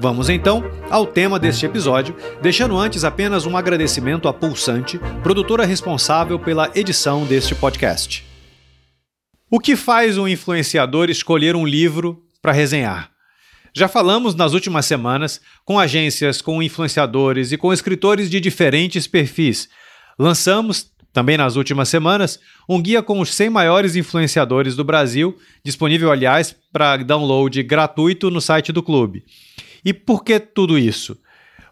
Vamos então ao tema deste episódio, deixando antes apenas um agradecimento à Pulsante, produtora responsável pela edição deste podcast. O que faz um influenciador escolher um livro para resenhar? Já falamos nas últimas semanas com agências, com influenciadores e com escritores de diferentes perfis. Lançamos, também nas últimas semanas, um guia com os 100 maiores influenciadores do Brasil, disponível, aliás, para download gratuito no site do clube. E por que tudo isso?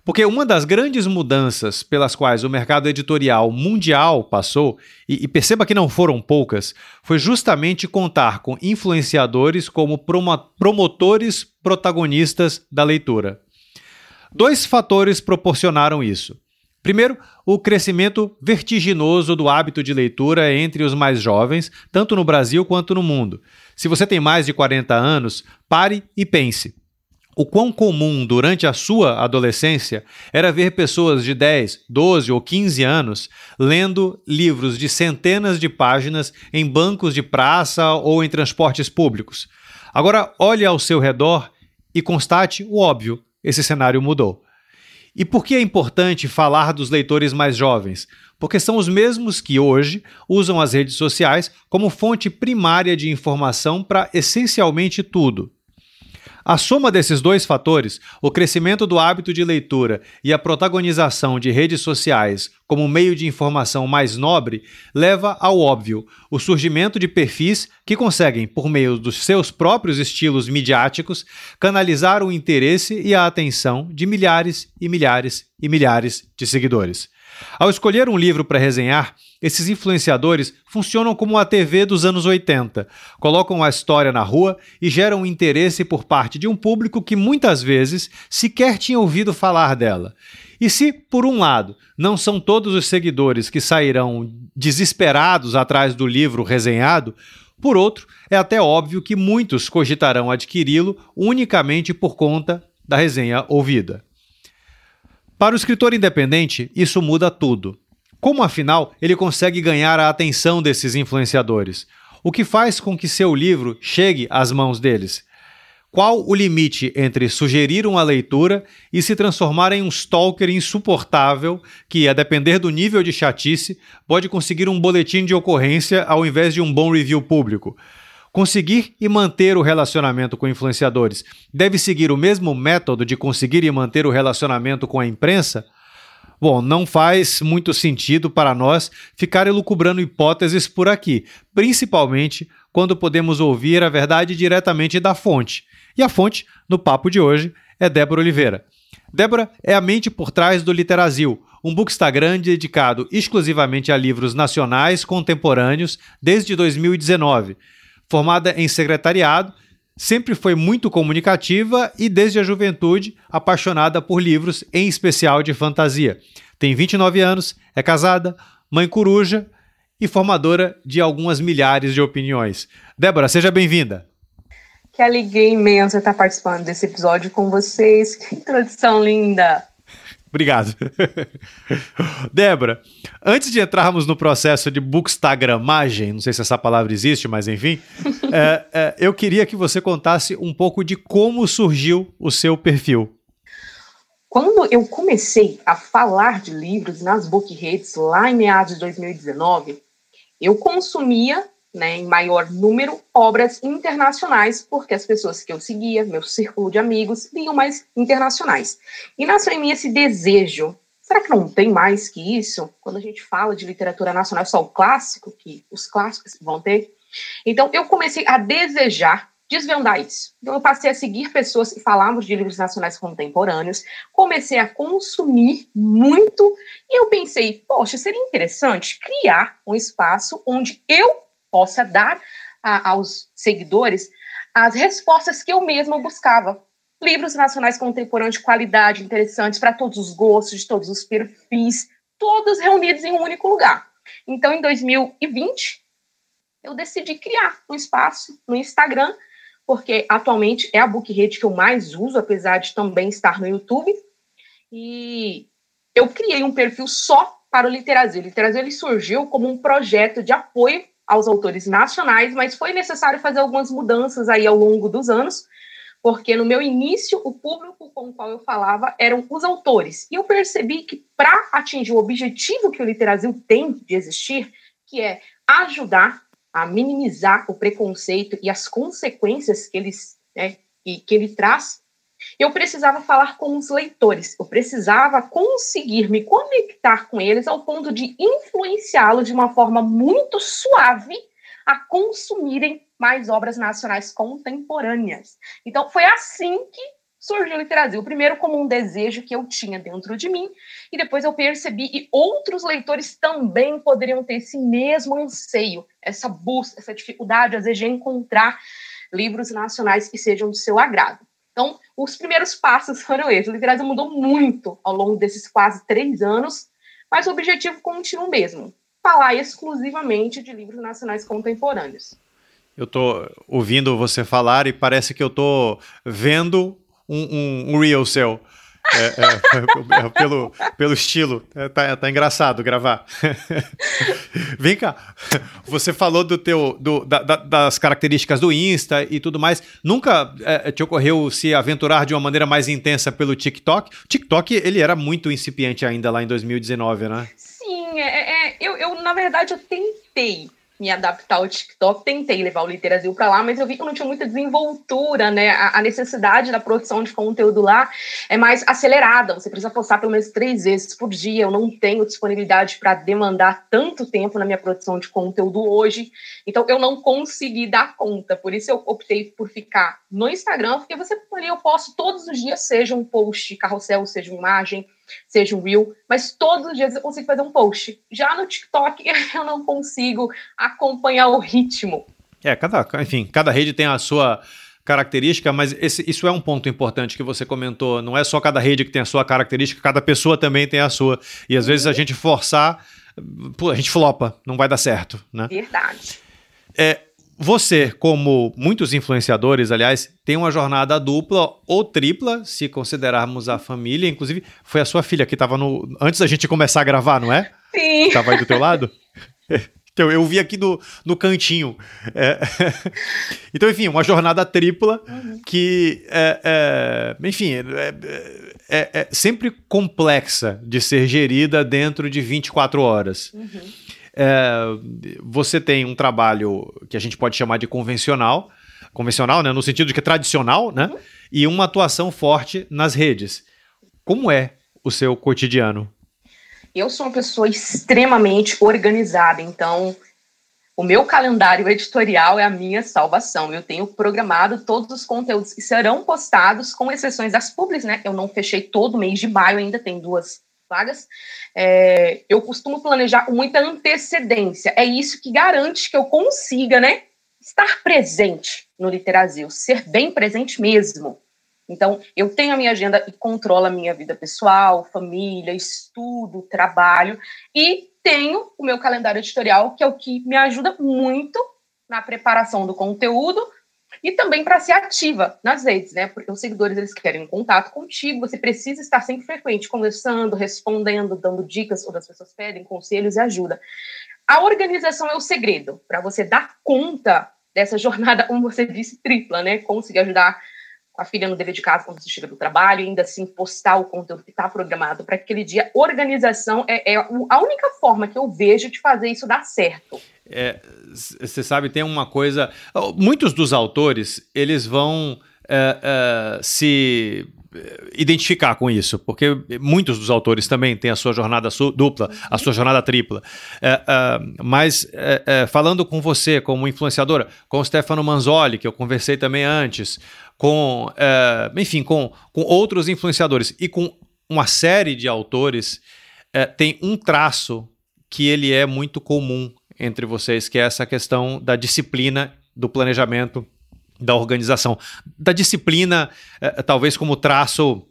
Porque uma das grandes mudanças pelas quais o mercado editorial mundial passou, e, e, perceba que não foram poucas, foi justamente contar com influenciadores como promo promotores protagonistas da leitura. Dois fatores proporcionaram isso. Primeiro, o crescimento vertiginoso do hábito de leitura entre os mais jovens, tanto no Brasil quanto no mundo. Se você tem mais de 40 anos, pare e pense o quão comum durante a sua adolescência era ver pessoas de 10, 12 ou 15 anos lendo livros de centenas de páginas em bancos de praça ou em transportes públicos. Agora, olhe ao seu redor e constate o óbvio: esse cenário mudou. E por que é importante falar dos leitores mais jovens? Porque são os mesmos que hoje usam as redes sociais como fonte primária de informação para essencialmente tudo. A soma desses dois fatores, o crescimento do hábito de leitura e a protagonização de redes sociais como meio de informação mais nobre, leva ao óbvio, o surgimento de perfis que conseguem, por meio dos seus próprios estilos midiáticos, canalizar o interesse e a atenção de milhares e milhares e milhares de seguidores. Ao escolher um livro para resenhar, esses influenciadores funcionam como a TV dos anos 80. Colocam a história na rua e geram interesse por parte de um público que muitas vezes sequer tinha ouvido falar dela. E se, por um lado, não são todos os seguidores que sairão desesperados atrás do livro resenhado, por outro, é até óbvio que muitos cogitarão adquiri-lo unicamente por conta da resenha ouvida. Para o escritor independente, isso muda tudo. Como afinal ele consegue ganhar a atenção desses influenciadores? O que faz com que seu livro chegue às mãos deles? Qual o limite entre sugerir uma leitura e se transformar em um stalker insuportável que, a depender do nível de chatice, pode conseguir um boletim de ocorrência ao invés de um bom review público? Conseguir e manter o relacionamento com influenciadores deve seguir o mesmo método de conseguir e manter o relacionamento com a imprensa? Bom, não faz muito sentido para nós ficar elucubrando hipóteses por aqui, principalmente quando podemos ouvir a verdade diretamente da fonte. E a fonte, no papo de hoje, é Débora Oliveira. Débora é a mente por trás do Literazil, um bookstagram dedicado exclusivamente a livros nacionais contemporâneos desde 2019 Formada em secretariado, sempre foi muito comunicativa e, desde a juventude, apaixonada por livros, em especial de fantasia. Tem 29 anos, é casada, mãe coruja e formadora de algumas milhares de opiniões. Débora, seja bem-vinda. Que alegria imensa estar participando desse episódio com vocês. Que introdução linda! Obrigado. Débora, antes de entrarmos no processo de bookstagramagem, não sei se essa palavra existe, mas enfim, é, é, eu queria que você contasse um pouco de como surgiu o seu perfil. Quando eu comecei a falar de livros nas bookredes lá em meados de 2019, eu consumia né, em maior número, obras internacionais, porque as pessoas que eu seguia, meu círculo de amigos, liam mais internacionais. E nasceu em mim esse desejo. Será que não tem mais que isso? Quando a gente fala de literatura nacional, é só o clássico, que os clássicos vão ter. Então, eu comecei a desejar desvendar isso. Então, eu passei a seguir pessoas que falavam de livros nacionais contemporâneos, comecei a consumir muito, e eu pensei, poxa, seria interessante criar um espaço onde eu possa dar a, aos seguidores as respostas que eu mesma buscava. livros nacionais contemporâneos de qualidade, interessantes para todos os gostos, de todos os perfis, todos reunidos em um único lugar. Então, em 2020, eu decidi criar um espaço no Instagram, porque atualmente é a book rede que eu mais uso, apesar de também estar no YouTube. E eu criei um perfil só para o Literazil. O Literazil ele surgiu como um projeto de apoio aos autores nacionais, mas foi necessário fazer algumas mudanças aí ao longo dos anos, porque no meu início o público com o qual eu falava eram os autores. E eu percebi que para atingir o objetivo que o Literazil tem de existir, que é ajudar a minimizar o preconceito e as consequências que, eles, né, que ele traz eu precisava falar com os leitores, eu precisava conseguir me conectar com eles ao ponto de influenciá-los de uma forma muito suave a consumirem mais obras nacionais contemporâneas. Então, foi assim que surgiu o Literazil. Primeiro, como um desejo que eu tinha dentro de mim, e depois eu percebi que outros leitores também poderiam ter esse mesmo anseio, essa busca, essa dificuldade, às vezes, de encontrar livros nacionais que sejam do seu agrado. Então, os primeiros passos foram esses. O Literário mudou muito ao longo desses quase três anos, mas o objetivo continua o mesmo: falar exclusivamente de livros nacionais contemporâneos. Eu estou ouvindo você falar e parece que eu estou vendo um, um, um reel seu. É, é, é, pelo, pelo estilo. É, tá, tá engraçado gravar. Vem cá. Você falou do teu, do, da, das características do Insta e tudo mais. Nunca é, te ocorreu se aventurar de uma maneira mais intensa pelo TikTok? O TikTok, ele era muito incipiente ainda lá em 2019, né? Sim, é, é, eu, eu, na verdade, eu tentei me adaptar ao TikTok, tentei levar o Literazil para lá, mas eu vi que não tinha muita desenvoltura, né? A, a, necessidade da produção de conteúdo lá é mais acelerada. Você precisa postar pelo menos três vezes por dia. Eu não tenho disponibilidade para demandar tanto tempo na minha produção de conteúdo hoje, então eu não consegui dar conta. Por isso eu optei por ficar no Instagram, porque você ali eu posto todos os dias, seja um post carrossel, seja uma imagem seja um reel, mas todos os dias eu consigo fazer um post. Já no TikTok eu não consigo acompanhar o ritmo. É, cada, enfim, cada rede tem a sua característica, mas esse, isso é um ponto importante que você comentou. Não é só cada rede que tem a sua característica, cada pessoa também tem a sua. E às vezes a gente forçar, pô, a gente flopa, não vai dar certo, né? Verdade. É, você, como muitos influenciadores, aliás, tem uma jornada dupla ou tripla, se considerarmos a família. Inclusive, foi a sua filha que estava no. Antes da gente começar a gravar, não é? Sim. Estava aí do teu lado? Então, eu vi aqui no, no cantinho. É... então, enfim, uma jornada tripla uhum. que, é, é, enfim, é, é, é, sempre complexa de ser gerida dentro de 24 horas. Uhum. É, você tem um trabalho que a gente pode chamar de convencional, convencional, né, no sentido de que é tradicional, né, uhum. e uma atuação forte nas redes. Como é o seu cotidiano? Eu sou uma pessoa extremamente organizada, então o meu calendário editorial é a minha salvação. Eu tenho programado todos os conteúdos que serão postados, com exceções das públicas, né? Eu não fechei todo mês de maio, ainda tem duas vagas, é, eu costumo planejar com muita antecedência. É isso que garante que eu consiga, né, estar presente no Literazil, ser bem presente mesmo. Então, eu tenho a minha agenda e controlo a minha vida pessoal, família, estudo, trabalho, e tenho o meu calendário editorial, que é o que me ajuda muito na preparação do conteúdo e também para ser ativa nas redes, né? Porque os seguidores eles querem um contato contigo, você precisa estar sempre frequente, conversando, respondendo, dando dicas, quando as pessoas pedem conselhos e ajuda. A organização é o segredo para você dar conta dessa jornada, como você disse, tripla, né? Conseguir ajudar a filha no dever de casa quando você chega do trabalho, ainda assim postar o conteúdo que está programado para aquele dia. Organização é, é, a única forma que eu vejo de fazer isso dar certo. Você é, sabe, tem uma coisa. Muitos dos autores eles vão é, é, se identificar com isso, porque muitos dos autores também têm a sua jornada dupla, a sua jornada tripla. É, é, mas é, é, falando com você como influenciadora, com o Stefano Manzoli, que eu conversei também antes, com, é, enfim, com, com outros influenciadores e com uma série de autores, é, tem um traço que ele é muito comum entre vocês, que é essa questão da disciplina, do planejamento da organização, da disciplina, eh, talvez como traço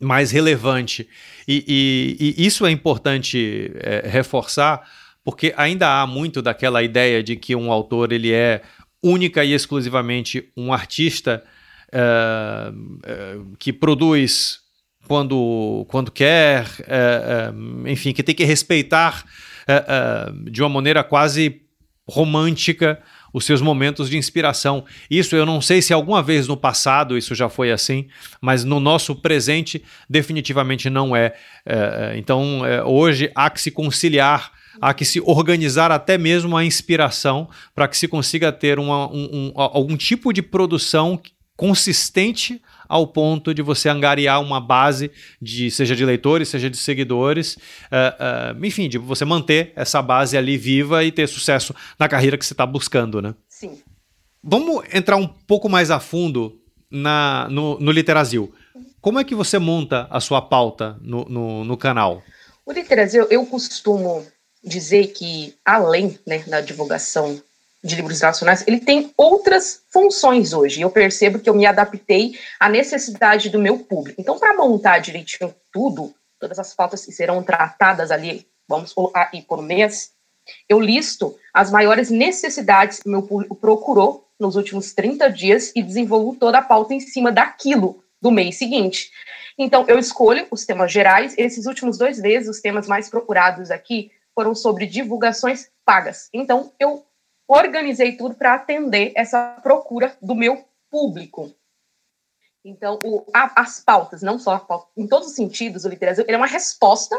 mais relevante. E, e, e isso é importante é, reforçar, porque ainda há muito daquela ideia de que um autor ele é única e exclusivamente um artista é, é, que produz quando, quando quer, é, é, enfim, que tem que respeitar é, de uma maneira quase romântica os seus momentos de inspiração. Isso eu não sei se alguma vez no passado isso já foi assim, mas no nosso presente definitivamente não é. é então hoje há que se conciliar há que se organizar até mesmo a inspiração para que se consiga ter uma, um, um, algum tipo de produção consistente ao ponto de você angariar uma base de seja de leitores, seja de seguidores, uh, uh, enfim, de você manter essa base ali viva e ter sucesso na carreira que você está buscando, né? Sim. Vamos entrar um pouco mais a fundo na, no, no Literazil. Como é que você monta a sua pauta no, no, no canal? O Literazil, eu costumo dizer que, além né, da divulgação de livros nacionais, ele tem outras funções hoje. Eu percebo que eu me adaptei à necessidade do meu público. Então, para montar direitinho tudo, todas as pautas que serão tratadas ali, vamos colocar aí por mês, eu listo as maiores necessidades que meu público procurou nos últimos 30 dias e desenvolvo toda a pauta em cima daquilo do mês seguinte. Então, eu escolho os temas gerais. Esses últimos dois meses, os temas mais procurados aqui foram sobre divulgações pagas. Então, eu organizei tudo para atender essa procura do meu público. Então, o, a, as pautas, não só pauta, em todos os sentidos, o literatura é uma resposta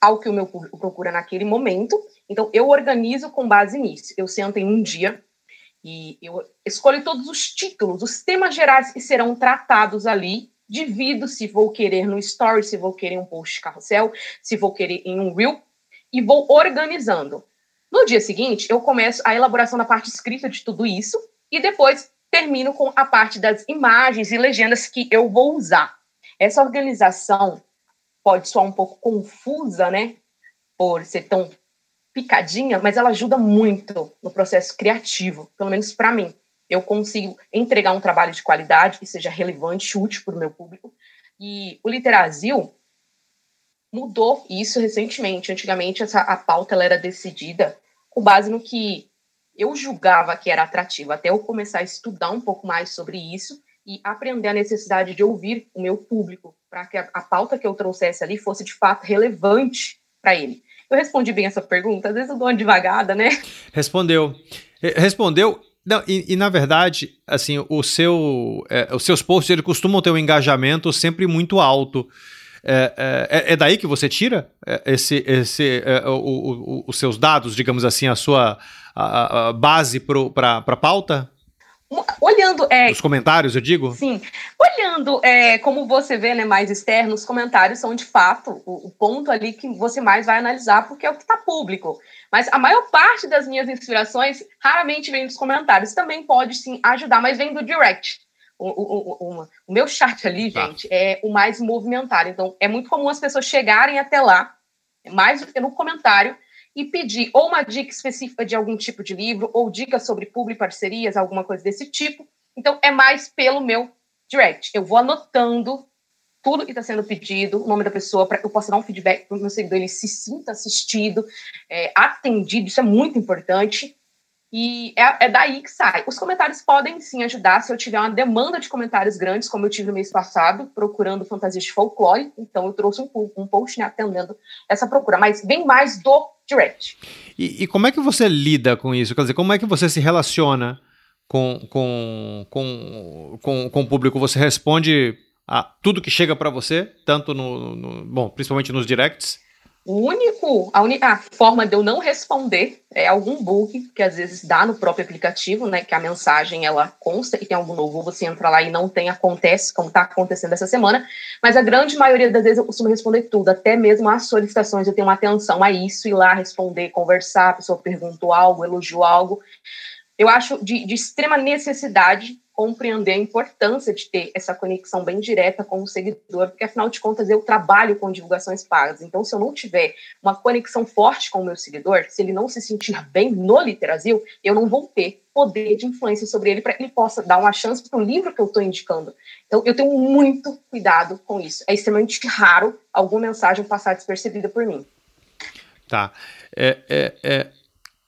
ao que o meu público procura naquele momento. Então, eu organizo com base nisso. Eu sento em um dia e eu escolho todos os títulos, os temas gerais que serão tratados ali. Divido se vou querer no story, se vou querer um post carrossel, se vou querer em um reel, e vou organizando. No dia seguinte, eu começo a elaboração da parte escrita de tudo isso e depois termino com a parte das imagens e legendas que eu vou usar. Essa organização pode soar um pouco confusa, né? Por ser tão picadinha, mas ela ajuda muito no processo criativo, pelo menos para mim. Eu consigo entregar um trabalho de qualidade que seja relevante, útil para o meu público. E o Literazil, mudou isso recentemente. Antigamente, essa, a pauta ela era decidida com base no que eu julgava que era atrativo, até eu começar a estudar um pouco mais sobre isso e aprender a necessidade de ouvir o meu público, para que a, a, pauta que eu trouxesse ali fosse de fato relevante para ele. Eu respondi bem essa pergunta, às vezes eu dou uma devagada, né? Respondeu. Respondeu não, e, e, na verdade, assim, o seu, é, os seus posts eles costumam ter um engajamento sempre muito alto. É, é, é, é, daí que você tira é, esse, esse, é, o, o, os seus dados, digamos assim, a sua a, a base para a pauta? Olhando. É, os comentários, eu digo? Sim. Olhando, é, como você vê, né, mais externo, os comentários são de fato o, o ponto ali que você mais vai analisar, porque é o que está público. Mas a maior parte das minhas inspirações raramente vem dos comentários. Também pode sim ajudar, mas vem do direct. O, o, o, o, meu chat ali, tá. gente, é o mais movimentado. Então, é muito comum as pessoas chegarem até lá, mais do que no comentário, e pedir ou uma dica específica de algum tipo de livro, ou dicas sobre publi parcerias, alguma coisa desse tipo. Então, é mais pelo meu direct. Eu vou anotando tudo que está sendo pedido, o nome da pessoa, para que eu possa dar um feedback para o meu seguidor, ele se sinta assistido, é, atendido, isso é muito importante. E é, é, daí que sai. Os comentários podem sim ajudar se eu tiver uma demanda de comentários grandes, como eu tive no mês passado, procurando fantasias de folclore. Então, eu trouxe um, um post né, atendendo essa procura, mas bem mais do direct. E, e, como é que você lida com isso? Quer dizer, como é que você se relaciona com, com, com, com, com o público? Você responde a tudo que chega para você, tanto no, no, Bom, principalmente nos directs? O único, a única forma de eu não responder é algum bug que às vezes dá no próprio aplicativo, né? Que a mensagem ela consta e tem algo novo, você entra lá e não tem, acontece, como está acontecendo essa semana. Mas a grande maioria das vezes eu costumo responder tudo, até mesmo as solicitações, eu tenho uma atenção a isso, ir lá responder, conversar, a pessoa perguntou algo, elogiou algo. Eu acho de, de extrema necessidade compreender a importância de ter essa conexão bem direta com o seguidor, porque afinal de contas eu trabalho com divulgações pagas. Então, se eu não tiver uma conexão forte com o meu seguidor, se ele não se sentir bem no Literasil, eu não vou ter poder de influência sobre ele para que ele possa dar uma chance para o livro que eu estou indicando. Então, eu tenho muito cuidado com isso. É extremamente raro alguma mensagem passar despercebida por mim. Tá. É, é, é,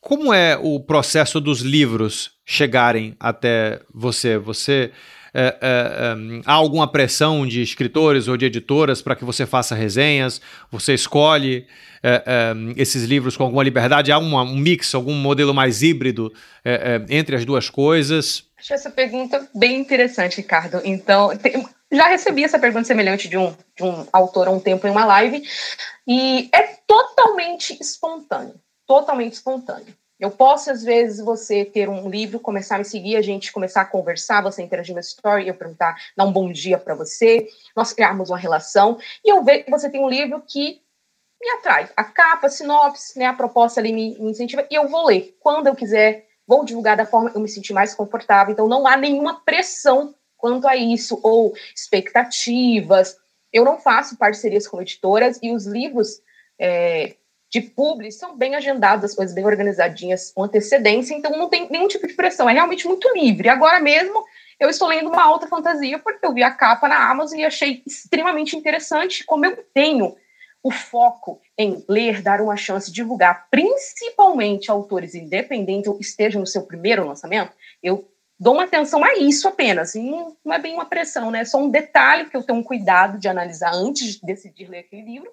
como é o processo dos livros chegarem até você? Você é, é, é, há alguma pressão de escritores ou de editoras para que você faça resenhas? Você escolhe é, é, esses livros com alguma liberdade? Há uma, um mix, algum modelo mais híbrido é, entre as duas coisas? Acho essa pergunta bem interessante, Ricardo. Então, tem, já recebi essa pergunta semelhante de um, de um autor há um tempo em uma live, e é totalmente espontâneo totalmente espontâneo. Eu posso, às vezes, você ter um livro, começar a me seguir, a gente começar a conversar, você interagir na story, eu perguntar, dar um bom dia para você, nós criarmos uma relação, e eu ver que você tem um livro que me atrai. A capa, a sinopse, né, a proposta ali me, me incentiva, e eu vou ler. Quando eu quiser, vou divulgar da forma que eu me sentir mais confortável. Então, não há nenhuma pressão quanto a isso, ou expectativas. Eu não faço parcerias com editoras, e os livros. É, de publi são bem agendadas, as coisas bem organizadinhas com antecedência, então não tem nenhum tipo de pressão, é realmente muito livre. Agora mesmo eu estou lendo uma alta fantasia porque eu vi a capa na Amazon e achei extremamente interessante, como eu tenho o foco em ler, dar uma chance, divulgar, principalmente autores independentes ou estejam no seu primeiro lançamento, eu dou uma atenção a isso apenas. E não é bem uma pressão, né? É só um detalhe que eu tenho um cuidado de analisar antes de decidir ler aquele livro.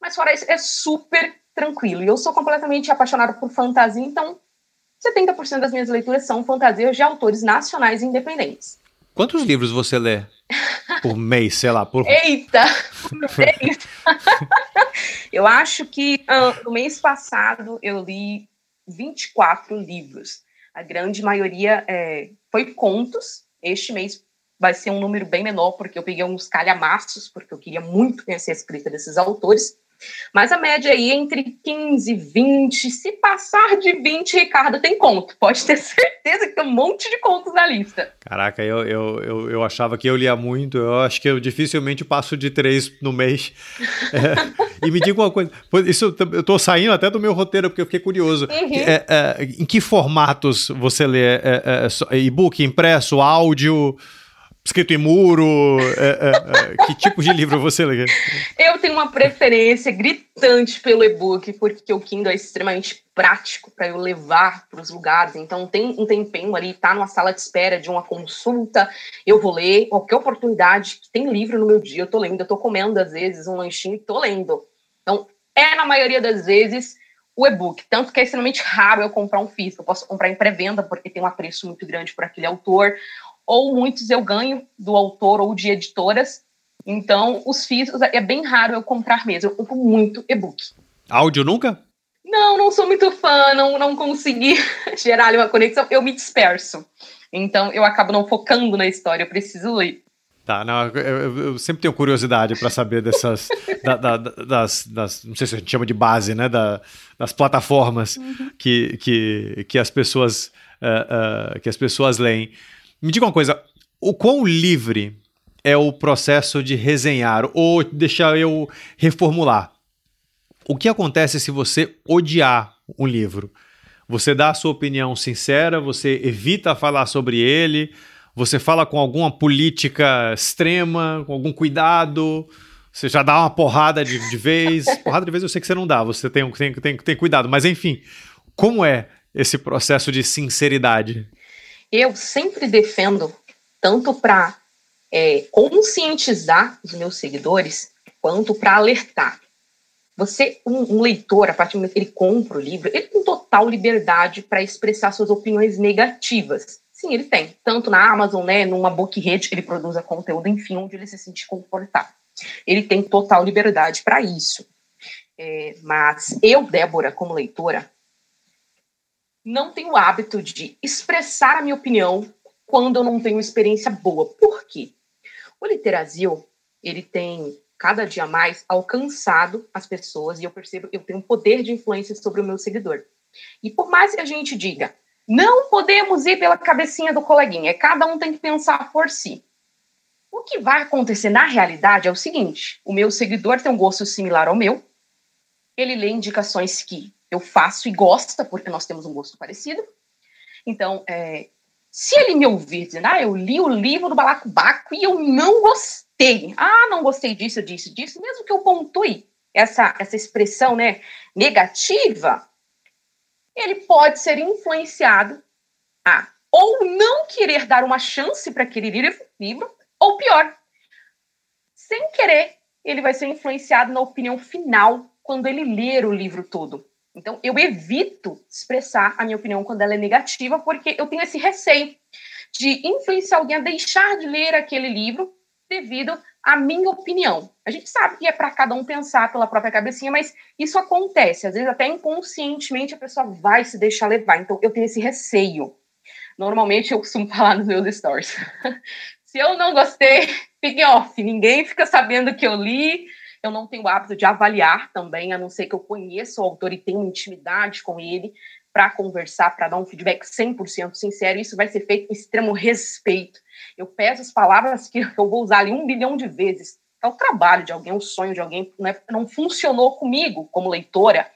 Mas fora isso, é super tranquilo. E eu sou completamente apaixonada por fantasia, então 70% das minhas leituras são fantasias de autores nacionais e independentes. Quantos livros você lê por mês, sei lá? Por... Eita! eu acho que uh, no mês passado eu li 24 livros. A grande maioria é, foi contos. Este mês vai ser um número bem menor, porque eu peguei uns calhamaços, porque eu queria muito conhecer a escrita desses autores. Mas a média aí é entre 15 e 20. Se passar de 20, Ricardo, tem conto. Pode ter certeza que tem um monte de contos na lista. Caraca, eu, eu, eu, eu achava que eu lia muito. Eu acho que eu dificilmente passo de três no mês. É, e me diga uma coisa. Isso, eu tô saindo até do meu roteiro, porque eu fiquei curioso. Uhum. É, é, em que formatos você lê? É, é, é, e-book, impresso, áudio? Escrito em muro? É, é, é, que tipo de livro você lê? Eu tenho uma preferência gritante pelo e-book, porque o Kindle é extremamente prático para eu levar para os lugares. Então, tem um tempinho ali, tá numa sala de espera de uma consulta, eu vou ler qualquer oportunidade que tem livro no meu dia, eu tô lendo, eu tô comendo às vezes um lanchinho e tô lendo. Então, é na maioria das vezes o e-book, tanto que é extremamente raro eu comprar um físico, eu posso comprar em pré-venda porque tem um apreço muito grande por aquele autor, ou muitos eu ganho do autor ou de editoras. Então, os físicos é bem raro eu comprar mesmo. Eu compro muito e-book. Áudio nunca? Não, não sou muito fã, não, não consegui gerar uma conexão, eu me disperso. Então, eu acabo não focando na história, eu preciso ler. Tá, não, eu, eu sempre tenho curiosidade para saber dessas, da, da, das, das, não sei se a gente chama de base, né, da, das plataformas uhum. que, que, que as pessoas uh, uh, que as pessoas leem. Me diga uma coisa, o quão livre é o processo de resenhar? Ou deixar eu reformular. O que acontece se você odiar um livro? Você dá a sua opinião sincera, você evita falar sobre ele, você fala com alguma política extrema, com algum cuidado, você já dá uma porrada de, de vez. porrada de vez eu sei que você não dá, você tem, tem, tem, tem cuidado. Mas enfim, como é esse processo de sinceridade? Eu sempre defendo, tanto para é, conscientizar os meus seguidores, quanto para alertar. Você, um, um, leitor, a partir do momento que ele compra o livro, ele tem total liberdade para expressar suas opiniões negativas. Sim, ele tem. Tanto na Amazon, né, numa book-rede que ele produza conteúdo, enfim, onde ele se sente confortável. Ele tem total liberdade para isso. É, mas eu, Débora, como leitora, não tenho o hábito de expressar a minha opinião quando eu não tenho experiência boa. Por quê? O Literasil, ele tem cada dia mais alcançado as pessoas e eu percebo que eu tenho um poder de influência sobre o meu seguidor. E por mais que a gente diga, Não podemos ir pela cabecinha do coleguinha, cada um tem que pensar por si. O que vai acontecer na realidade é o seguinte: o meu seguidor tem um gosto similar ao meu, ele lê indicações que eu faço e gosta, porque nós temos um gosto parecido. Então, é, se ele me ouvir dizendo, ah, eu li o livro do Balacobaco e eu não gostei, ah, não gostei disso, disso, disso, mesmo que eu pontue essa, essa expressão né, negativa, ele pode ser influenciado a ou não querer dar uma chance para aquele livro, ou pior, sem querer, ele vai ser influenciado na opinião final quando ele ler o livro todo. Então, eu evito expressar a minha opinião quando ela é negativa, porque eu tenho esse receio de influenciar alguém a deixar de ler aquele livro devido à minha opinião. A gente sabe que é para cada um pensar pela própria cabecinha, mas isso acontece. Às vezes, até inconscientemente, a pessoa vai se deixar levar. Então, eu tenho esse receio. Normalmente, eu costumo falar nos meus stories. se eu não gostei, fique off. Ninguém fica sabendo que eu li eu não tenho o hábito de avaliar também, a não ser que eu conheça o autor e tenha intimidade com ele para conversar, para dar um feedback 100% sincero. Isso vai ser feito com extremo respeito. Eu peço as palavras que eu vou usar ali um bilhão de vezes. É o trabalho de alguém, o sonho de alguém. Não, é, não funcionou comigo como leitora,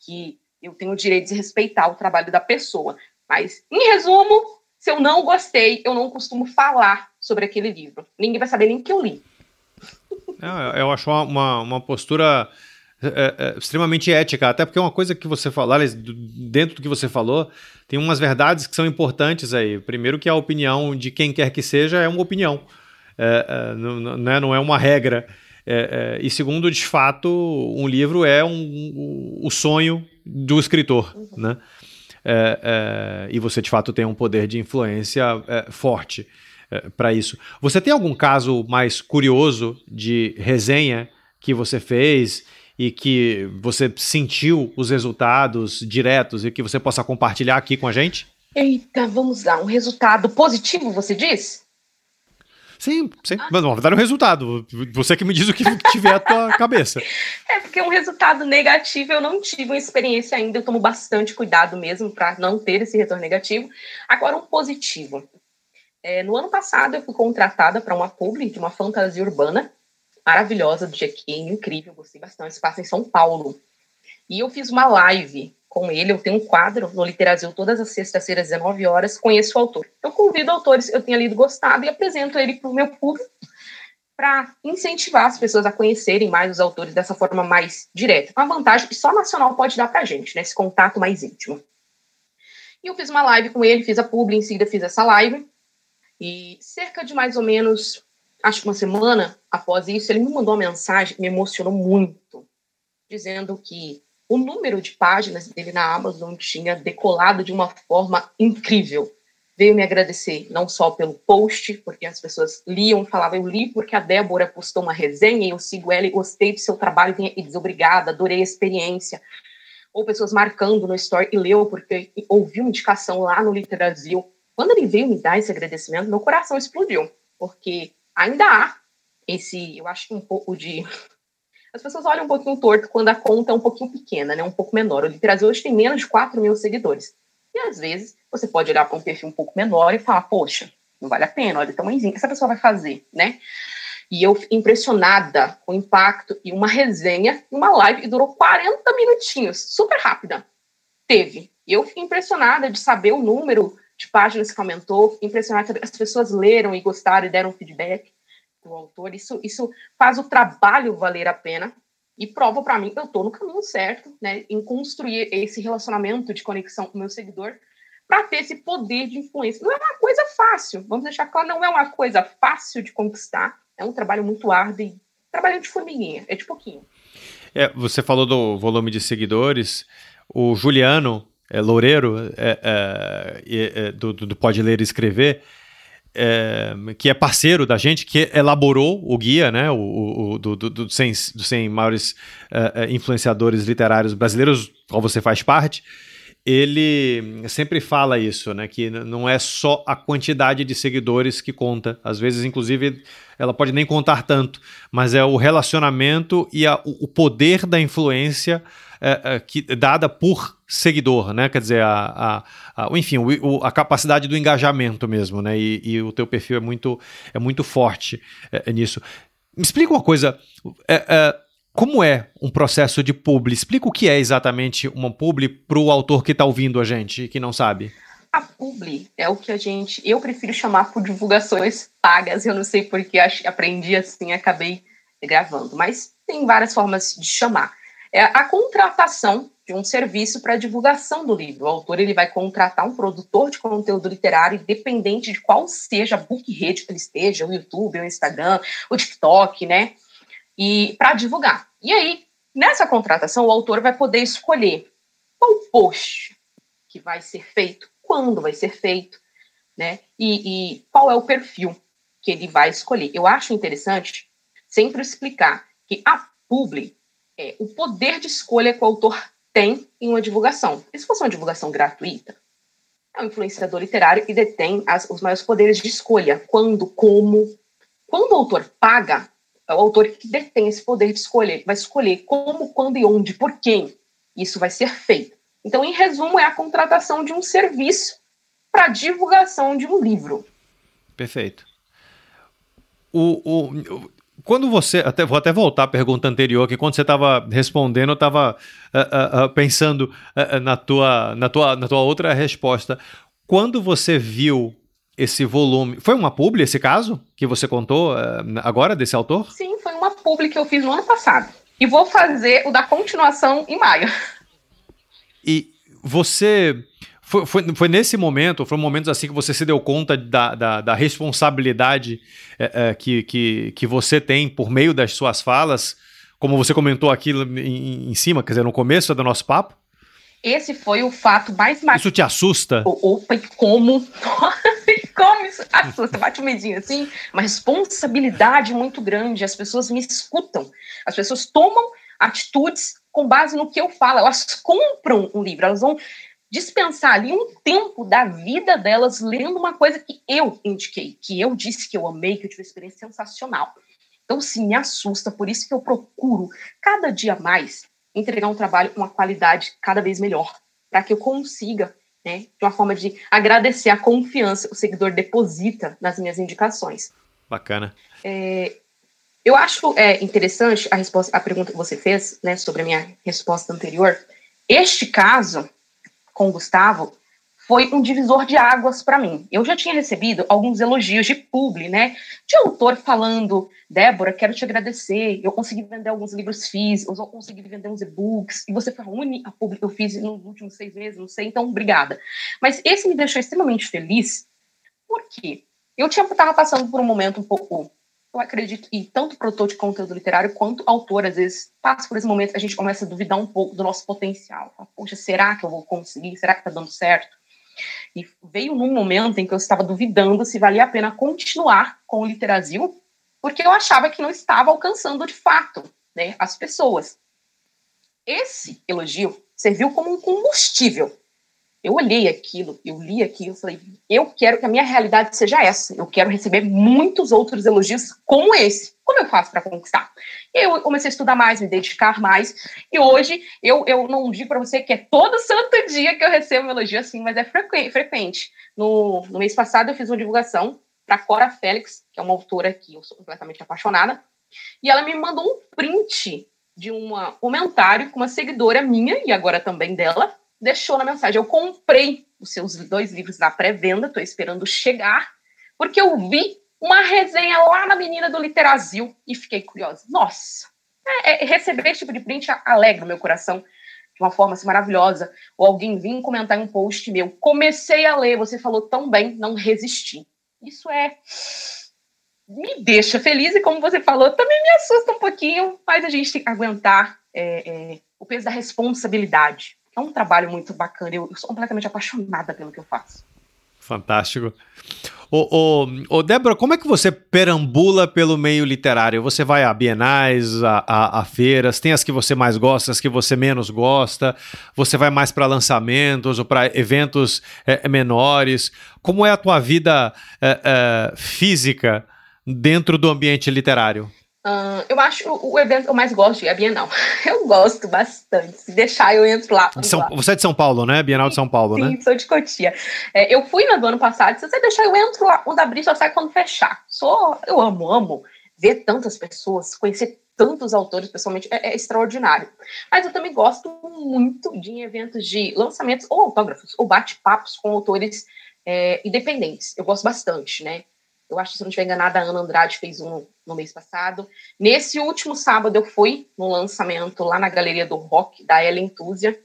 que eu tenho o direito de respeitar o trabalho da pessoa. Mas, em resumo, se eu não gostei, eu não costumo falar sobre aquele livro. Ninguém vai saber nem que eu li. É, eu acho uma, uma postura é, é, extremamente ética, até porque é uma coisa que você falou, dentro do que você falou, tem umas verdades que são importantes aí. Primeiro que a opinião de quem quer que seja é uma opinião, é, é não, não, é, não é uma regra. É, e segundo, de fato, um livro é um, um, o sonho do escritor, uhum. né? e você, de fato, tem um poder de influência forte é, para isso. Você tem algum caso mais curioso de resenha que você fez e que você sentiu os resultados diretos e que você possa compartilhar aqui com a gente? Eita, vamos lá. Um resultado positivo, você diz? Sim, sim. Mas não, vai dar um resultado. Você que me diz o que tiver à tua cabeça. É porque um resultado negativo eu não tive uma experiência ainda. Eu tomo bastante cuidado mesmo para não ter esse retorno negativo. Agora, um positivo. É, no ano passado, eu fui contratada para uma publi de uma fantasia urbana maravilhosa do GQ, incrível, gostei bastante. Se passa em São Paulo. E eu fiz uma live com ele. Eu tenho um quadro no Literazil todas as sextas-feiras, 19 horas. Conheço o autor. Eu convido autores que eu tenha lido gostado e apresento ele para o meu público para incentivar as pessoas a conhecerem mais os autores dessa forma mais direta. Uma vantagem que só nacional pode dar para a gente, né? Esse contato mais íntimo. E eu fiz uma live com ele, fiz a publi, em seguida fiz essa live. E cerca de mais ou menos, acho que uma semana após isso, ele me mandou uma mensagem que me emocionou muito, dizendo que o número de páginas dele na Amazon tinha decolado de uma forma incrível. Veio me agradecer não só pelo post, porque as pessoas liam falavam, eu li porque a Débora postou uma resenha e eu sigo ela e gostei do seu trabalho e diz obrigada, adorei a experiência. Ou pessoas marcando no story e leu porque ouviu uma indicação lá no Literazil quando ele veio me dar esse agradecimento, meu coração explodiu, porque ainda há esse, eu acho que um pouco de. As pessoas olham um pouquinho torto quando a conta é um pouquinho pequena, né? um pouco menor. O Literazil hoje tem menos de 4 mil seguidores. E às vezes você pode olhar para um perfil um pouco menor e falar, poxa, não vale a pena, olha o tamanhozinho que essa pessoa vai fazer, né? E eu impressionada com o impacto e uma resenha uma live que durou 40 minutinhos, super rápida. Teve. Eu fiquei impressionada de saber o número de páginas que aumentou, impressionante, as pessoas leram e gostaram e deram feedback do autor, isso, isso faz o trabalho valer a pena e prova para mim que eu estou no caminho certo, né, em construir esse relacionamento de conexão com o meu seguidor, para ter esse poder de influência. Não é uma coisa fácil, vamos deixar claro, não é uma coisa fácil de conquistar, é um trabalho muito árduo e trabalho de formiguinha, é de pouquinho. É, você falou do volume de seguidores, o Juliano, é, Loureiro, é, é, é, do, do Pode Ler e Escrever, é, que é parceiro da gente, que elaborou o guia, né, o, o do, do, do 100, dos 100 maiores é, influenciadores literários brasileiros, qual você faz parte, ele sempre fala isso, né? Que não é só a quantidade de seguidores que conta. Às vezes, inclusive, ela pode nem contar tanto, mas é o relacionamento e a, o poder da influência é, é, que, dada por seguidor, né? Quer dizer, a, a, a enfim, o, a capacidade do engajamento mesmo, né? E, e, o teu perfil é muito, é muito forte é, é nisso. Me explica uma coisa. É como é um processo de publi? Explica o que é exatamente uma publi para o autor que está ouvindo a gente e que não sabe. A publi é o que a gente, eu prefiro chamar por divulgações pagas. Eu não sei porque aprendi assim, acabei gravando, mas tem várias formas de chamar. É a contratação de um serviço para divulgação do livro. O autor ele vai contratar um produtor de conteúdo literário, independente de qual seja a book rede que ele esteja, o YouTube, o Instagram, o TikTok, né? E para divulgar. E aí, nessa contratação, o autor vai poder escolher qual post que vai ser feito, quando vai ser feito, né? E, e qual é o perfil que ele vai escolher. Eu acho interessante sempre explicar que a publi é o poder de escolha que o autor tem em uma divulgação. E se fosse uma divulgação gratuita, é um influenciador literário e detém as, os maiores poderes de escolha. Quando, como. Quando o autor paga, é o autor que detém esse poder de escolher, vai escolher como, quando e onde, por quem isso vai ser feito. Então, em resumo, é a contratação de um serviço para divulgação de um livro. Perfeito. O, o, quando você. Até, vou até voltar à pergunta anterior, que quando você estava respondendo, eu estava uh, uh, uh, pensando na, tua, na, tua, na tua outra resposta. Quando você viu esse volume. Foi uma publi esse caso que você contou uh, agora desse autor? Sim, foi uma publi que eu fiz no ano passado. E vou fazer o da continuação em maio. E você. Foi, foi, foi nesse momento, foram momentos assim que você se deu conta da, da, da responsabilidade é, é, que, que, que você tem por meio das suas falas, como você comentou aqui em, em cima, quer dizer, no começo do nosso papo? Esse foi o fato mais marcante. Isso te assusta? Opa, e como? como isso assusta? Bate um medinho assim. Uma responsabilidade muito grande. As pessoas me escutam. As pessoas tomam atitudes com base no que eu falo. Elas compram um livro. Elas vão dispensar ali um tempo da vida delas lendo uma coisa que eu indiquei, que eu disse que eu amei, que eu tive uma experiência sensacional. Então, sim, me assusta. Por isso que eu procuro cada dia mais entregar um trabalho com uma qualidade cada vez melhor, para que eu consiga, né, de uma forma de agradecer a confiança que o seguidor deposita nas minhas indicações. Bacana. É, eu acho é, interessante a resposta, a pergunta que você fez, né, sobre a minha resposta anterior. Este caso com o Gustavo foi um divisor de águas para mim. Eu já tinha recebido alguns elogios de publi, né? De autor falando, Débora, quero te agradecer, eu consegui vender alguns livros físicos, eu consegui vender uns e-books, e você foi a única publi que eu fiz nos últimos seis meses, não sei, então obrigada. Mas esse me deixou extremamente feliz, porque eu estava passando por um momento um pouco eu acredito, e tanto produtor de conteúdo literário quanto autor, às vezes, passa por esse momento, a gente começa a duvidar um pouco do nosso potencial. Poxa, será que eu vou conseguir? Será que está dando certo? E veio num momento em que eu estava duvidando se valia a pena continuar com o Literazil, porque eu achava que não estava alcançando de fato né, as pessoas. Esse elogio serviu como um combustível eu olhei aquilo, eu li aquilo, eu falei, eu quero que a minha realidade seja essa. Eu quero receber muitos outros elogios como esse. Como eu faço para conquistar? Eu comecei a estudar mais, me dedicar mais. E hoje eu, eu não digo para você que é todo santo dia que eu recebo um elogio assim, mas é frequente. No, no mês passado eu fiz uma divulgação para Cora Félix, que é uma autora que eu sou completamente apaixonada, e ela me mandou um print de um comentário com uma seguidora minha e agora também dela, deixou na mensagem. Eu comprei os seus dois livros na pré-venda, estou esperando chegar, porque eu vi uma resenha lá na menina do Literazil e fiquei curiosa. Nossa, é, é, receber esse tipo de print alegra meu coração de uma forma assim, maravilhosa. Ou alguém vir comentar um post meu. Comecei a ler, você falou tão bem, não resisti. Isso é. Me deixa feliz e, como você falou, também me assusta um pouquinho, mas a gente tem que aguentar é, é, o peso da responsabilidade é um trabalho muito bacana. Eu, sou completamente apaixonada pelo que eu faço. Fantástico. Ô, ô, ô, Débora, como é que você perambula pelo meio literário? Você vai a bienais, a, a, a feiras, tem as que você mais gosta, as que você menos gosta? Você vai mais para lançamentos ou para eventos é, menores? Como é a tua vida é, é, física dentro do ambiente literário? Uh, eu acho o, o, evento que eu mais gosto é a Bienal. Eu gosto bastante. Se deixar, eu entro lá. São, lá. Você é de São Paulo, né? Bienal de São Paulo, sim, né? Sim, sou de Cotia. É, eu fui na do ano passado. Se você deixar, eu entro lá. Quando abrir, só sai quando fechar. Sou, eu amo, amo ver tantas pessoas, conhecer tantos autores pessoalmente, é, é extraordinário. Mas eu também gosto muito de eventos de lançamentos ou autógrafos, ou bate-papos com autores é, independentes. Eu gosto bastante, né? Eu acho que, se não estiver enganada, a Ana Andrade fez um no mês passado. Nesse último sábado, eu fui no lançamento lá na Galeria do Rock, da Ellen Túzia,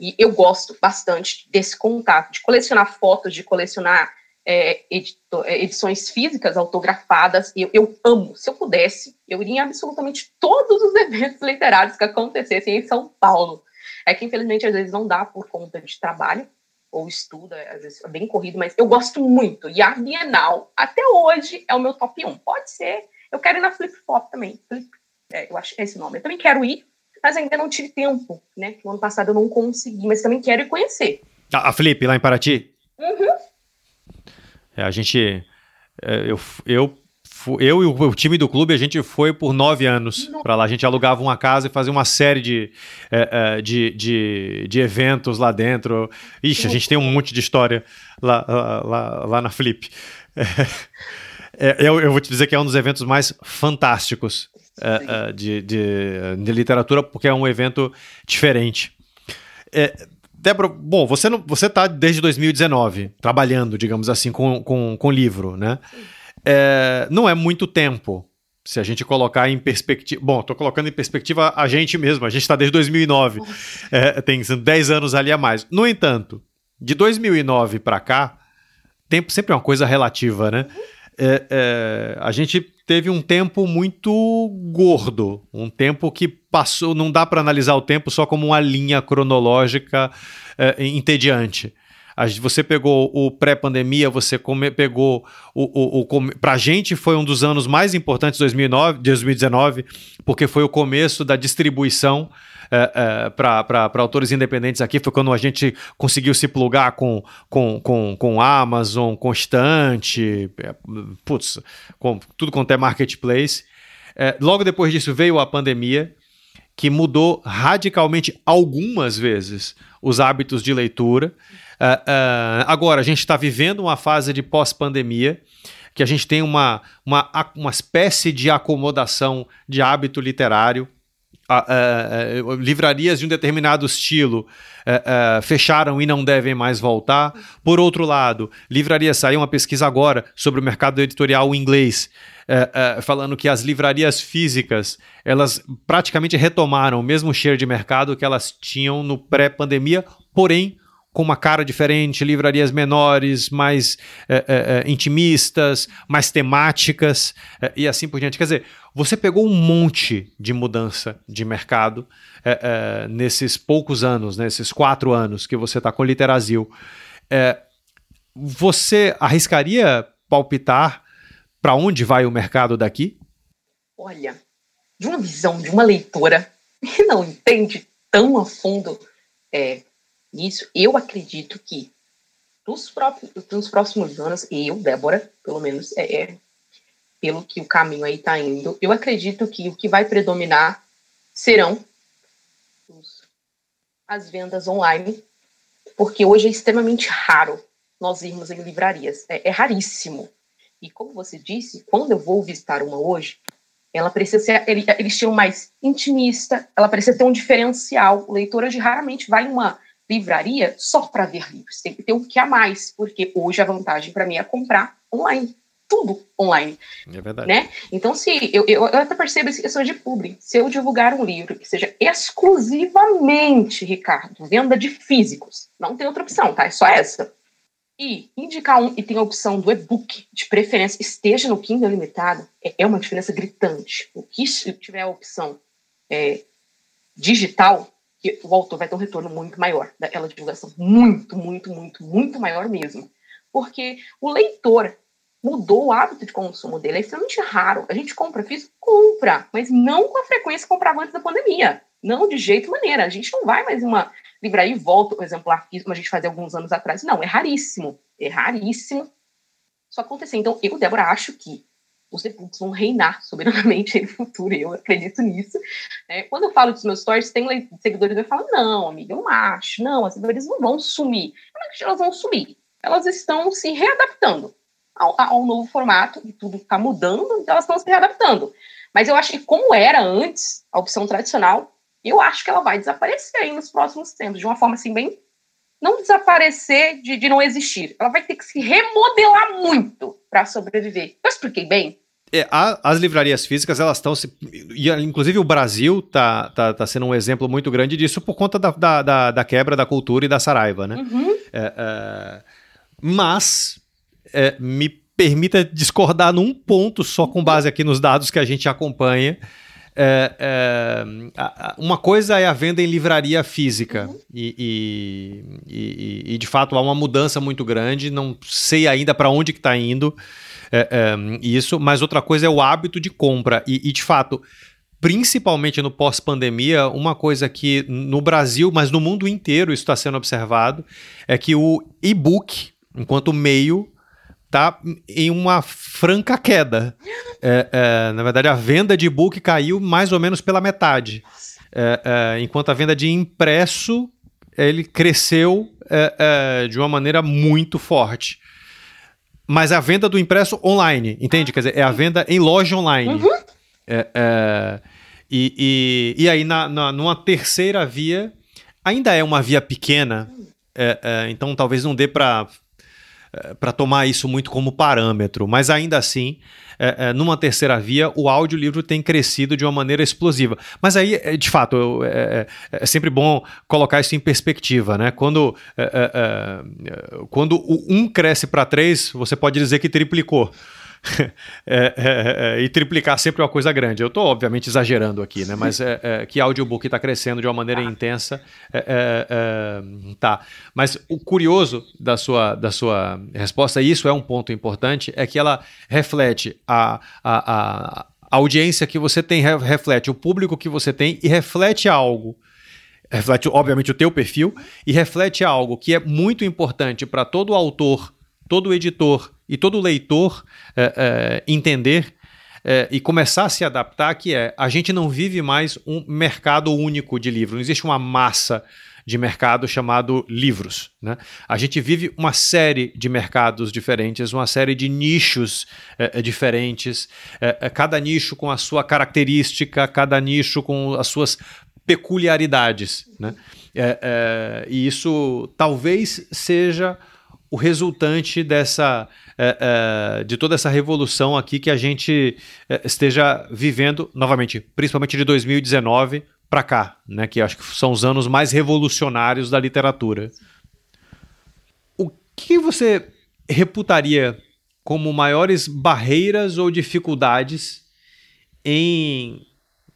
e eu gosto bastante desse contato, de colecionar fotos, de colecionar é, é, edições físicas autografadas. Eu, eu amo. Se eu pudesse, eu iria em absolutamente todos os eventos literários que acontecessem em São Paulo. É que, infelizmente, às vezes não dá por conta de trabalho, ou estuda, às vezes é bem corrido, mas eu gosto muito. E a Bienal, até hoje, é o meu top 1. Pode ser. Eu quero ir na Flip Flop também. Flip, é, eu acho que é esse nome. Eu também quero ir, mas ainda não tive tempo, né? No ano passado eu não consegui, mas também quero ir conhecer. A, a Flip, lá em Paraty? Uhum. É, a gente. É, eu, eu eu e o, time do clube, a gente foi por nove anos para lá. A gente alugava uma casa e fazia uma série de, é, é, de, de, de, eventos lá dentro. Ixi, a gente tem um monte de história lá, lá, lá na Flip. É, eu, eu, vou te dizer que é um dos eventos mais fantásticos é, é, de, de, de, literatura, porque é um evento diferente. É, Débora, bom, você está você tá desde 2019 trabalhando, digamos assim, com, com, com livro, né? Sim é, não é muito tempo. Se a gente colocar em perspectiva. Bom, estou colocando em perspectiva a gente mesmo. A gente está desde 2009. É, tem 10 anos ali a mais. No entanto, de 2009 para cá, tempo sempre é uma coisa relativa, né? É, é, a gente teve um tempo muito gordo, um tempo que passou. Não dá para analisar o tempo só como uma linha cronológica é, entediante você pegou o pré-pandemia, você come, pegou o, o, o para a gente foi um dos anos mais importantes de 2009, 2019, porque foi o começo da distribuição é, é, para autores independentes aqui. Foi quando a gente conseguiu se plugar com, com, com, com Amazon, Constante, é, putz, com tudo quanto é marketplace. É, logo depois disso veio a pandemia, que mudou radicalmente algumas vezes os hábitos de leitura. Uh, uh, agora, a gente está vivendo uma fase de pós-pandemia, que a gente tem uma, uma, uma espécie de acomodação de hábito literário. Uh, livrarias de um determinado estilo fecharam e não devem mais voltar. Por outro lado, livrarias saiu uma pesquisa agora sobre o mercado editorial inglês, falando que as livrarias físicas elas praticamente retomaram o mesmo share de mercado que elas tinham no pré-pandemia, porém com uma cara diferente, livrarias menores, mais é, é, intimistas, mais temáticas é, e assim por diante. Quer dizer, você pegou um monte de mudança de mercado nesses poucos anos, nesses quatro anos que você está com o Literazil. você arriscaria palpitar para onde vai o mercado daqui? Olha, de uma visão de uma leitora que não entende tão a fundo é, nisso, eu acredito que nos, próximos anos, eu, Débora, pelo menos, é, é pelo que o caminho aí está indo, eu acredito que o que vai predominar serão os, as vendas online, porque hoje é extremamente raro nós irmos em livrarias, é, é raríssimo. E como você disse, quando eu vou visitar uma hoje, ela precisa ser ele, estilo mais intimista, ela precisa ter um diferencial. O leitor hoje raramente vai em uma livraria só para ver livros. Tem que ter um que a mais, porque hoje a vantagem para mim é comprar online. Tudo online. É verdade. Né? Então, se eu, eu, eu até percebo essa questão de publi. Se eu divulgar um livro que seja exclusivamente, Ricardo, venda de físicos, não tem outra opção, tá? É só essa. E indicar um e tem a opção do e-book, de preferência, esteja no Kindle limitado, é, é uma diferença gritante. O que tiver a opção é, digital, que o autor vai ter um retorno muito maior daquela divulgação. Muito, muito, muito, muito maior mesmo. porque o leitor mudou o hábito de consumo dele. É extremamente raro. A gente compra físico? Compra, mas não com a frequência que comprava antes da pandemia. Não, de jeito maneira. A gente não vai mais uma livraria e volta o exemplar físico como a gente fazia alguns anos atrás. Não, é raríssimo. É raríssimo isso acontecer. Então, eu, Débora, acho que os e-books vão reinar soberanamente no futuro, eu acredito nisso. É, quando eu falo dos meus stories, tem seguidores que falam, não, amiga, eu não acho, não, as seguidores não vão sumir. Não é que elas vão sumir, elas estão se readaptando ao, ao novo formato, e tudo está mudando, então elas estão se readaptando. Mas eu acho que como era antes, a opção tradicional, eu acho que ela vai desaparecer aí nos próximos tempos, de uma forma assim bem não desaparecer de, de não existir. Ela vai ter que se remodelar muito para sobreviver. Eu expliquei bem? É, a, as livrarias físicas, elas estão se. Inclusive o Brasil tá, tá, tá sendo um exemplo muito grande disso por conta da, da, da, da quebra da cultura e da Saraiva, né? Uhum. É, é, mas é, me permita discordar num ponto só com base aqui nos dados que a gente acompanha. É, é, uma coisa é a venda em livraria física uhum. e, e, e, e, de fato há uma mudança muito grande. Não sei ainda para onde que está indo é, é, isso, mas outra coisa é o hábito de compra e, de fato principalmente no pós-pandemia, uma coisa que no Brasil, mas no mundo inteiro isso está sendo observado, é que o e-book, enquanto meio, está em uma franca queda. É, é, na verdade, a venda de e-book caiu mais ou menos pela metade. É, é enquanto a venda de impresso ele cresceu é, é, de uma maneira muito forte. Mas a venda do impresso online, entende? Quer dizer, é a venda em loja online. Uhum. E, e, e, aí, na, na, numa terceira via, ainda é uma via pequena, então talvez não dê para para tomar isso muito como parâmetro, mas ainda assim, é, é, numa terceira via, o audiolivro tem crescido de uma maneira explosiva. Mas aí, de fato, é, é, sempre bom colocar isso em perspectiva, né? Quando, quando o 1 um cresce para 3, você pode dizer que triplicou. É, é, é, e triplicar sempre é uma coisa grande. Eu estou, obviamente, exagerando aqui, né? Mas é, é que audiobook está crescendo de uma maneira ah. intensa. É, tá. Mas o curioso da sua, da sua resposta, e isso é um ponto importante, é que ela reflete a, a, a audiência que você tem, reflete o público que você tem e reflete algo reflete obviamente o teu perfil e reflete algo que é muito importante para todo autor, todo editor e todo leitor é, é, entender é, e começar a se adaptar, que é a gente não vive mais um mercado único de livros, não existe uma massa de mercado chamado livros. Né? A gente vive uma série de mercados diferentes, uma série de nichos é, diferentes, é, cada nicho com a sua característica, cada nicho com as suas peculiaridades. Né? E isso talvez seja o resultante dessa é, é, de toda essa revolução aqui que a gente é, esteja vivendo novamente, principalmente de 2019 para cá, né? Que acho que são os anos mais revolucionários da literatura. O que você reputaria como maiores barreiras ou dificuldades em,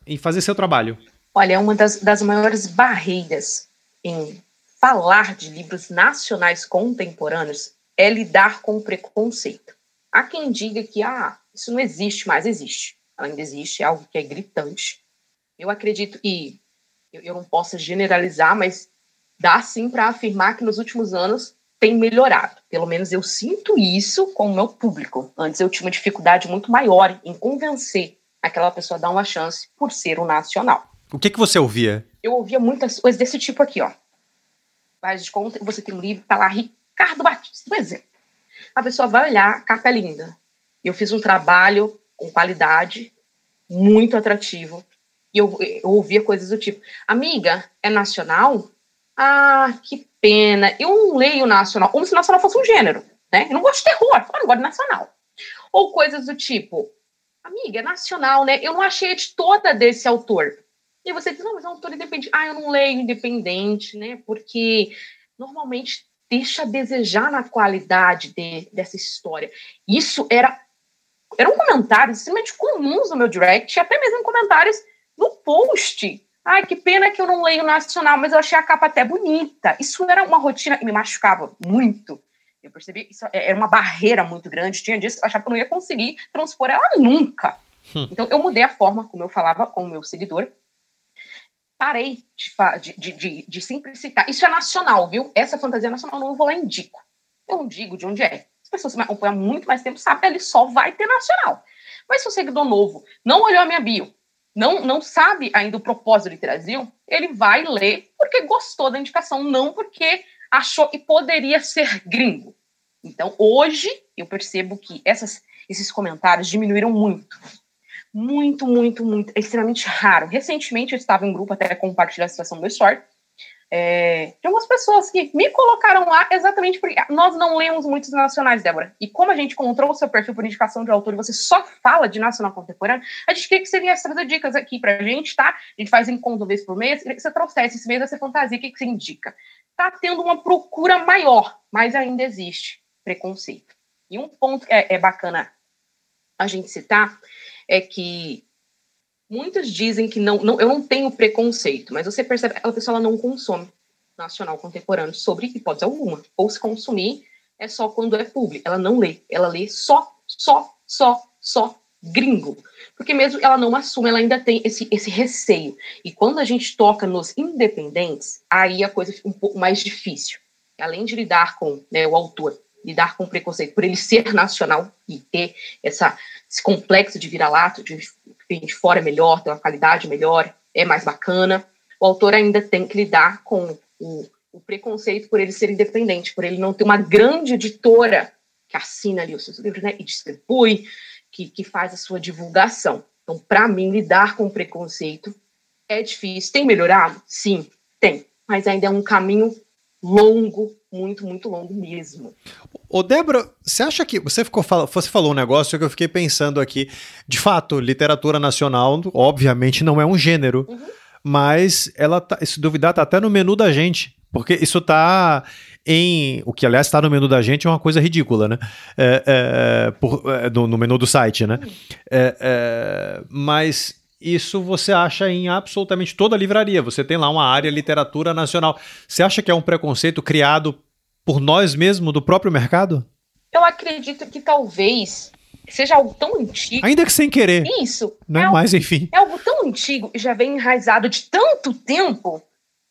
em fazer seu trabalho? Olha, uma das, das maiores barreiras em falar de livros nacionais contemporâneos é lidar com o preconceito. Há quem diga que ah, isso não existe mais, existe. Ainda existe, é algo que é gritante. Eu acredito, e eu, eu não posso generalizar, mas dá sim para afirmar que nos últimos anos tem melhorado. Pelo menos eu sinto isso com o meu público. Antes eu tinha uma dificuldade muito maior em convencer aquela pessoa a dar uma chance por ser um nacional. O que, que você ouvia? Eu ouvia muitas coisas desse tipo aqui, ó. De conta, você tem um livro, tá lá Ricardo Batista, por exemplo. A pessoa vai olhar, capa é linda. Eu fiz um trabalho com qualidade, muito atrativo. E eu, eu ouvia coisas do tipo: Amiga, é nacional? Ah, que pena. Eu não leio nacional, como se nacional fosse um gênero. Né? Eu não gosto de terror, eu não gosto de nacional. Ou coisas do tipo: Amiga, é nacional, né? Eu não achei a editora desse autor. E você diz: Não, mas é um autor independente. Ah, eu não leio independente, né? Porque normalmente deixa a desejar na qualidade de, dessa história. Isso era eram comentários extremamente comuns no meu direct, até mesmo comentários no post. Ai, que pena que eu não leio nacional, mas eu achei a capa até bonita. Isso era uma rotina que me machucava muito. Eu percebi que isso é, era uma barreira muito grande. Tinha dias que eu achava que eu não ia conseguir transpor ela nunca. Hum. Então, eu mudei a forma como eu falava com o meu seguidor. Parei de, de, de, de, simplificar. Isso é nacional, viu? Essa fantasia nacional eu não vou lá indico. Eu não digo de onde é. As pessoas que me acompanham há muito mais tempo sabem ele só vai ter nacional. Mas se o seguidor novo não olhou a minha bio, não, não sabe ainda o propósito do Brasil, ele vai ler porque gostou da indicação, não porque achou que poderia ser gringo. Então, hoje, eu percebo que essas, esses comentários diminuíram muito. Muito, muito, muito. É extremamente raro. Recentemente, eu estava em grupo até compartilhar a situação do story, é, de algumas pessoas que me colocaram lá exatamente porque nós não lemos muitos nacionais, Débora. E como a gente encontrou o seu perfil por indicação de autor e você só fala de nacional contemporâneo, a gente queria que você viesse trazer dicas aqui pra gente, tá? A gente faz encontro uma vez por mês, você trouxesse esse mês essa fantasia, o que, que você indica? Tá tendo uma procura maior, mas ainda existe preconceito. E um ponto que é, é bacana a gente citar é que Muitos dizem que não, não, eu não tenho preconceito, mas você percebe a pessoa não consome nacional contemporâneo sobre hipótese alguma. Ou se consumir, é só quando é público. Ela não lê. Ela lê só, só, só, só gringo. Porque mesmo ela não assume, ela ainda tem esse, esse receio. E quando a gente toca nos independentes, aí a coisa fica um pouco mais difícil. Além de lidar com né, o autor, lidar com preconceito por ele ser nacional e ter essa, esse complexo de vira-lato, de vem de fora é melhor, tem uma qualidade melhor, é mais bacana. O autor ainda tem que lidar com o, o preconceito por ele ser independente, por ele não ter uma grande editora que assina ali os seus livros né, e distribui, que, que faz a sua divulgação. Então, para mim, lidar com o preconceito é difícil. Tem melhorado? Sim, tem. Mas ainda é um caminho longo, muito, muito longo mesmo. Ô, Débora, você acha que. Você, ficou, você falou um negócio que eu fiquei pensando aqui. De fato, literatura nacional, obviamente, não é um gênero. Uhum. Mas ela tá, se duvidar, tá até no menu da gente. Porque isso tá em. O que, aliás, está no menu da gente é uma coisa ridícula, né? É, é, por, é, no, no, menu do site, né? Uhum. É, é, mas isso você acha em absolutamente toda livraria. Você tem lá uma área literatura nacional. Você acha que é um preconceito criado por nós mesmos, do próprio mercado? Eu acredito que talvez seja algo tão antigo. Ainda que sem querer. Isso. Né? É Mas enfim. É algo tão antigo e já vem enraizado de tanto tempo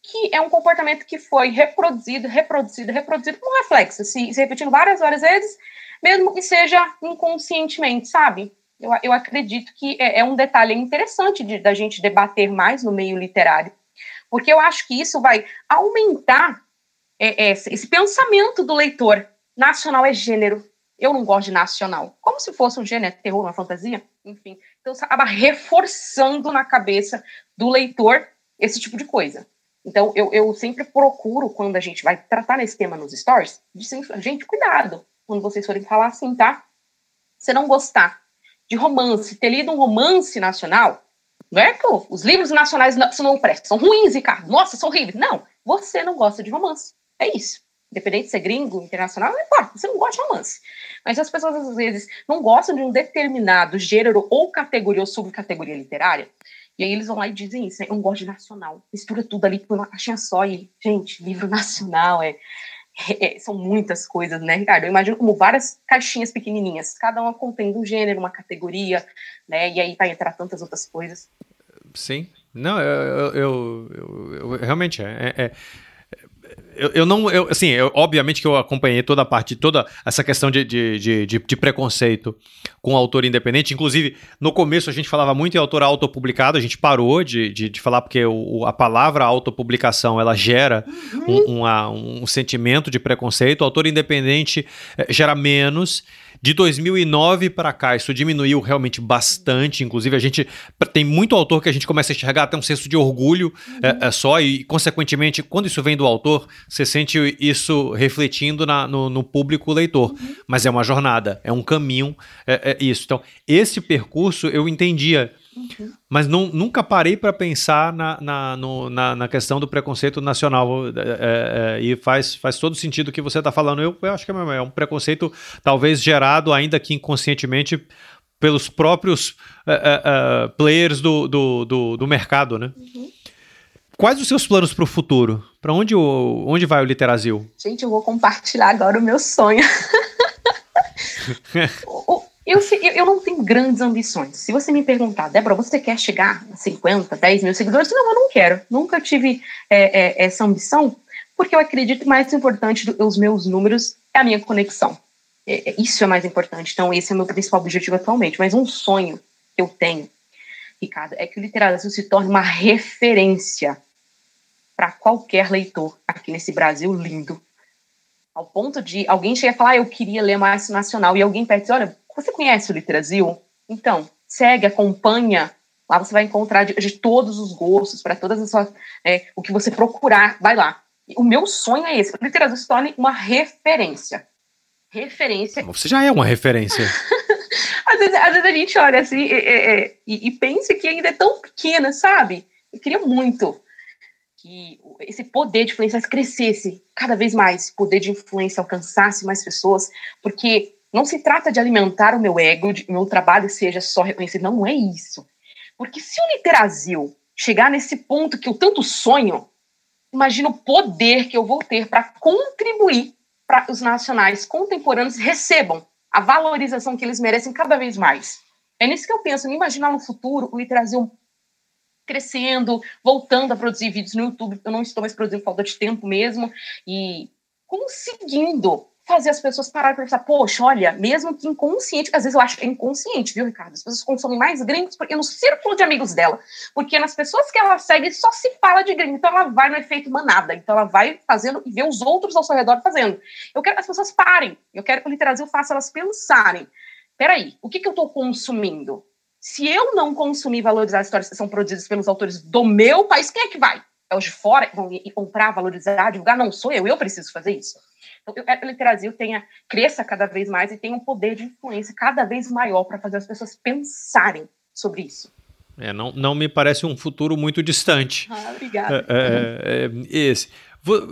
que é um comportamento que foi reproduzido, reproduzido, reproduzido com reflexo, se, se repetindo várias, várias vezes, mesmo que seja inconscientemente, sabe? Eu, eu acredito que é, é um detalhe interessante de, da gente debater mais no meio literário, porque eu acho que isso vai aumentar é, é, esse pensamento do leitor. Nacional é gênero. Eu não gosto de nacional. Como se fosse um gênero, terror, uma fantasia, enfim. Então, você acaba reforçando na cabeça do leitor esse tipo de coisa. Então, eu, eu sempre procuro, quando a gente vai tratar nesse tema nos stories, de sempre, gente, cuidado quando vocês forem falar assim, tá? Se não gostar de romance, ter lido um romance nacional, não é que os livros nacionais não, não prestam, são ruins, Ricardo, nossa, são horríveis. Não, você não gosta de romance. É isso. Independente de ser gringo, internacional, não importa, você não gosta de romance. Mas as pessoas, às vezes, não gostam de um determinado gênero ou categoria ou subcategoria literária, e aí eles vão lá e dizem isso, né? Eu não gosto de nacional. Mistura tudo ali por uma caixinha só. E, gente, livro nacional é, é, são muitas coisas, né, Ricardo? Eu imagino como várias caixinhas pequenininhas, cada uma contendo um gênero, uma categoria, né? E aí vai entrar tantas outras coisas. Sim. Não, eu, eu, eu, eu realmente é, é, eu, eu, não, eu, assim, eu, obviamente que eu acompanhei toda a parte, toda essa questão de, de, de, de, de preconceito com o autor independente. Inclusive, no começo a gente falava muito em autor autopublicado, a gente parou de, de, de falar porque o, a palavra autopublicação ela gera um, uma, um sentimento de preconceito. O autor independente é, gera menos. De 2009 para cá, isso diminuiu realmente bastante. Inclusive, a gente tem muito autor que a gente começa a enxergar até um senso de orgulho uhum. é, é, só, e, consequentemente, quando isso vem do autor, você sente isso refletindo na, no, no, público leitor. Uhum. Mas é uma jornada, é um caminho, é, é isso. Então, esse percurso eu entendia Uhum. Mas não, nunca parei para pensar na, na, no, na, na, questão do preconceito nacional. É, é, é, e faz, faz todo sentido o que você está falando. Eu, eu acho que é, é um preconceito, talvez gerado, ainda que inconscientemente, pelos próprios é, players do, do, do, do, mercado, né? Uhum. quais os seus planos para o futuro? Para onde, onde vai o Literazil? Gente, eu vou compartilhar agora o meu sonho. eu, eu não tenho grandes ambições. Se você me perguntar, Débora, você quer chegar a 50, 10 mil seguidores? Não, eu não quero. Nunca tive é, é, essa ambição, porque eu acredito que mais importante do que os meus números é a minha conexão. É, é, isso é mais importante. Então, esse é o meu principal objetivo atualmente. Mas um sonho que eu tenho, Ricardo, é que o Literatura se torne uma referência para qualquer leitor aqui nesse Brasil lindo. Ao ponto de alguém chegar e falar, ah, eu queria ler mais nacional, e alguém pede, olha, você conhece o Literasil? Então, segue, acompanha. Lá você vai encontrar de, de todos os gostos, para todas as suas. É, o que você procurar, vai lá. O meu sonho é esse: o Literasil se torne uma referência referência. Você já é uma referência. às, vezes, às, vezes, a gente olha assim e, e, e, pensa que ainda é tão pequena, sabe? Eu queria muito que esse poder de influência crescesse cada vez mais, poder de influência alcançasse mais pessoas, porque não se trata de alimentar o meu ego, de meu trabalho seja só reconhecido, não é isso. Porque se o Literasil chegar nesse ponto que eu tanto sonho, imagina o poder que eu vou ter para contribuir para os nacionais contemporâneos recebam a valorização que eles merecem cada vez mais. É nisso que eu penso, me imaginar no futuro o Brasil crescendo, voltando a produzir vídeos no YouTube. Eu não estou mais produzindo falta de tempo mesmo e conseguindo fazer as pessoas pararem e pensar, poxa, olha, mesmo que inconsciente, às vezes eu acho que é inconsciente, viu, Ricardo? As pessoas consomem mais gringos porque no círculo de amigos dela, porque nas pessoas que ela segue só se fala de gringo, então ela vai no efeito manada, então ela vai fazendo e vê os outros ao seu redor fazendo. Eu quero que as pessoas parem, eu quero que o Literasil faça elas pensarem, peraí, o que, que eu estou consumindo? Se eu não consumir e valorizar as histórias que são produzidas pelos autores do meu país, quem é que vai? É os de fora que vão comprar, valorizar, divulgar? Não, sou eu, eu preciso fazer isso. Então, eu quero que o Brasil tenha, cresça cada vez mais e tenha um poder de influência cada vez maior para fazer as pessoas pensarem sobre isso. É, não, não me parece um futuro muito distante. Ah, obrigada. É, é, é, esse. Vou,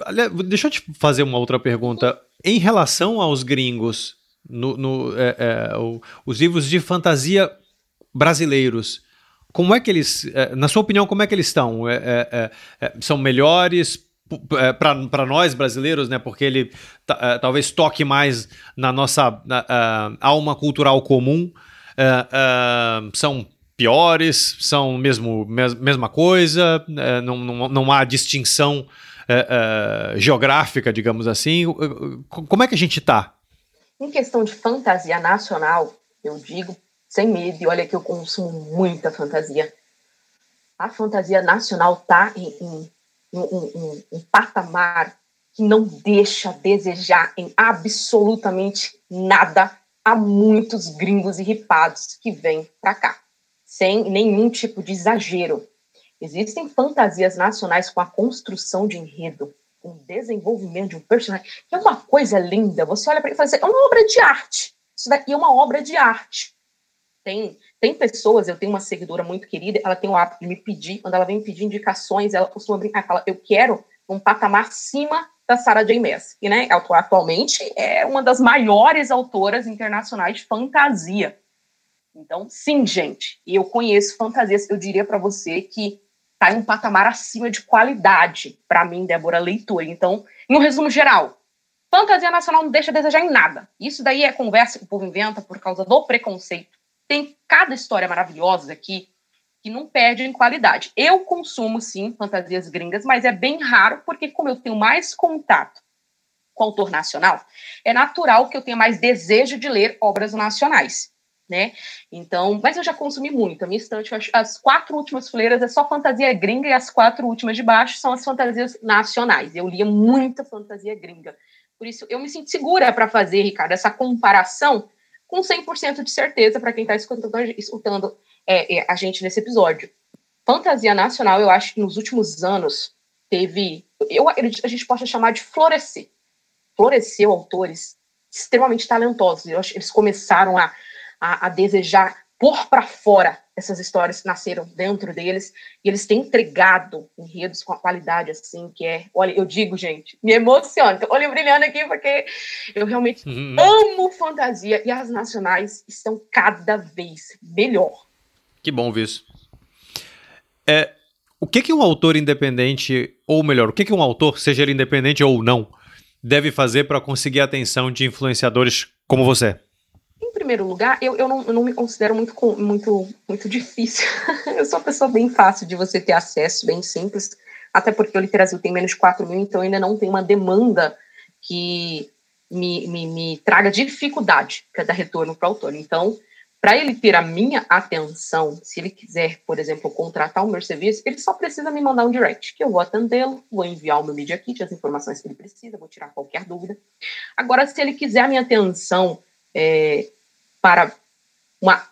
deixa eu te fazer uma outra pergunta. Em relação aos gringos, no, no é, é, o, os livros de fantasia brasileiros, como é que eles, é, na sua opinião, como é que eles estão? são melhores? É, para nós brasileiros, né? Porque ele é, talvez toque mais na nossa uh, alma cultural comum. Uh, uh, são piores, são mesmo mes, mesma coisa, não, não, não há distinção geográfica, digamos assim. Como é que a gente está? Em questão de fantasia nacional, eu digo sem medo, e olha que eu consumo muita fantasia. A fantasia nacional está em, em um, um, um patamar que não deixa a desejar em absolutamente nada a muitos gringos irripados que vêm para cá, sem nenhum tipo de exagero. Existem fantasias nacionais com a construção de enredo, com o desenvolvimento de um personagem, que é uma coisa linda. Você olha para ele e fala assim, é uma obra de arte. Isso daqui é uma obra de arte. Tem, tem pessoas, eu tenho uma seguidora muito querida, ela tem o hábito de me pedir, quando ela vem me pedir indicações, ela costuma brincar, fala, eu quero um patamar acima da Sarah J. Maas, que né, atualmente é uma das maiores autoras internacionais de fantasia. Então, sim, gente, eu conheço fantasias, eu diria para você que está em um patamar acima de qualidade, para mim, Débora Leitura. Então, em um resumo geral, fantasia nacional não deixa a desejar em nada. Isso daí é conversa que o povo inventa por causa do preconceito tem cada história maravilhosa aqui que não perde em qualidade. Eu consumo, sim, fantasias gringas, mas é bem raro, porque como eu tenho mais contato com o autor nacional, é natural que eu tenha mais desejo de ler obras nacionais, né? Então, mas eu já consumi muito. A minha estante, as quatro últimas fileiras é só fantasia gringa e as quatro últimas de baixo são as fantasias nacionais. Eu lia muita fantasia gringa. Por isso, eu me sinto segura para fazer, Ricardo, essa comparação com 100% de certeza para quem está escutando, escutando é, é, a gente nesse episódio. Fantasia nacional, eu acho que nos últimos anos teve, eu a gente pode chamar de florescer. Floresceu autores extremamente talentosos. Eu acho, eles começaram a, a, a desejar pôr para fora essas histórias nasceram dentro deles e eles têm entregado enredos com a qualidade assim que é, olha, eu digo, gente, me emociona. Tô olho brilhando aqui porque eu realmente uhum. amo fantasia e as nacionais estão cada vez melhor. Que bom ver isso. É, O que, que um autor independente, ou melhor, o que, que um autor, seja ele independente ou não, deve fazer para conseguir a atenção de influenciadores como você? Em primeiro lugar, eu, eu, não, eu não me considero muito, muito, muito difícil. eu sou uma pessoa bem fácil de você ter acesso, bem simples. Até porque o Literasil tem menos de 4 mil, então ainda não tem uma demanda que me, me, me traga dificuldade para dar retorno para o autor. Então, para ele ter a minha atenção, se ele quiser, por exemplo, contratar o meu serviço, ele só precisa me mandar um direct, que eu vou atendê-lo, vou enviar o meu Media Kit, as informações que ele precisa, vou tirar qualquer dúvida. Agora, se ele quiser a minha atenção é, para uma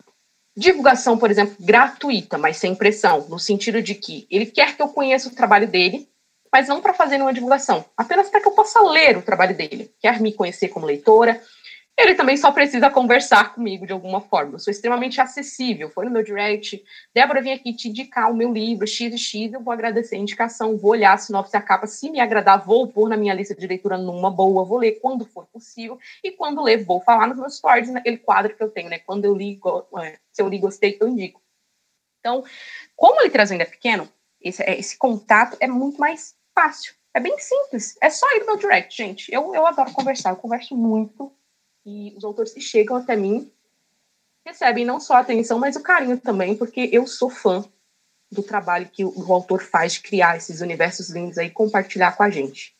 divulgação, por exemplo, gratuita, mas sem pressão, no sentido de que ele quer que eu conheça o trabalho dele, mas não para fazer uma divulgação, apenas para que eu possa ler o trabalho dele, quer me conhecer como leitora, ele também só precisa conversar comigo de alguma forma. Eu sou extremamente acessível. Foi no meu direct. Débora, vim aqui te indicar o meu livro, X e X. Eu vou agradecer a indicação, vou olhar a sinopse a capa. Se me agradar, vou pôr na minha lista de leitura numa boa. Vou ler quando for possível. E quando ler, vou falar nos meus stories, naquele quadro que eu tenho, né? Quando eu li, é, se eu li, gostei, eu indico. Então, como ele traz ainda é pequeno, esse, é, esse contato é muito mais fácil. É bem simples. É só ir no meu direct, gente. Eu, eu adoro conversar. Eu converso muito e os autores que chegam até mim recebem não só a atenção, mas o carinho também, porque eu sou fã do trabalho que o, o autor faz de criar esses universos lindos aí e compartilhar com a gente.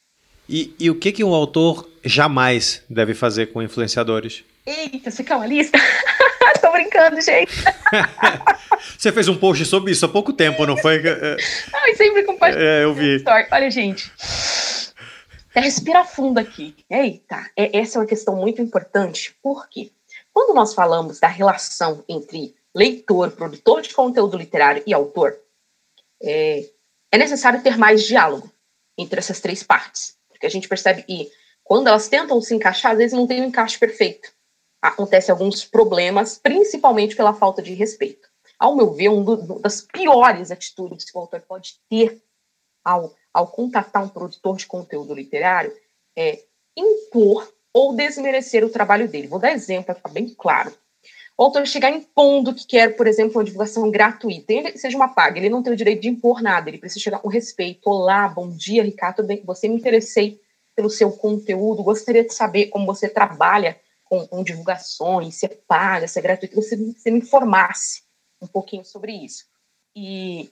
E, e o que, que um autor jamais deve fazer com influenciadores? Eita, você quer uma lista? Tô brincando, gente. você fez um post sobre isso há pouco tempo, não foi? Ai, sempre compartilho. É, eu vi. Olha, gente. Até respira fundo aqui. Eita, é, essa é uma questão muito importante, porque quando nós falamos da relação entre leitor, produtor de conteúdo literário e autor, é, é necessário ter mais diálogo entre essas três partes. Porque a gente percebe que quando elas tentam se encaixar, às vezes não tem um encaixe perfeito. Acontece alguns problemas, principalmente pela falta de respeito. Ao meu ver, uma das piores atitudes que o autor pode ter ao ao contatar um produtor de conteúdo literário é impor ou desmerecer o trabalho dele. Vou dar exemplo para ficar bem claro. O autor chegar impondo que quer, por exemplo, uma divulgação gratuita, ele seja uma paga, ele não tem o direito de impor nada, ele precisa chegar com respeito. Olá, bom dia, Ricardo, bem, você me interessei pelo seu conteúdo, gostaria de saber como você trabalha com, com divulgações, se é paga, se é gratuito, você, você me informasse um pouquinho sobre isso. E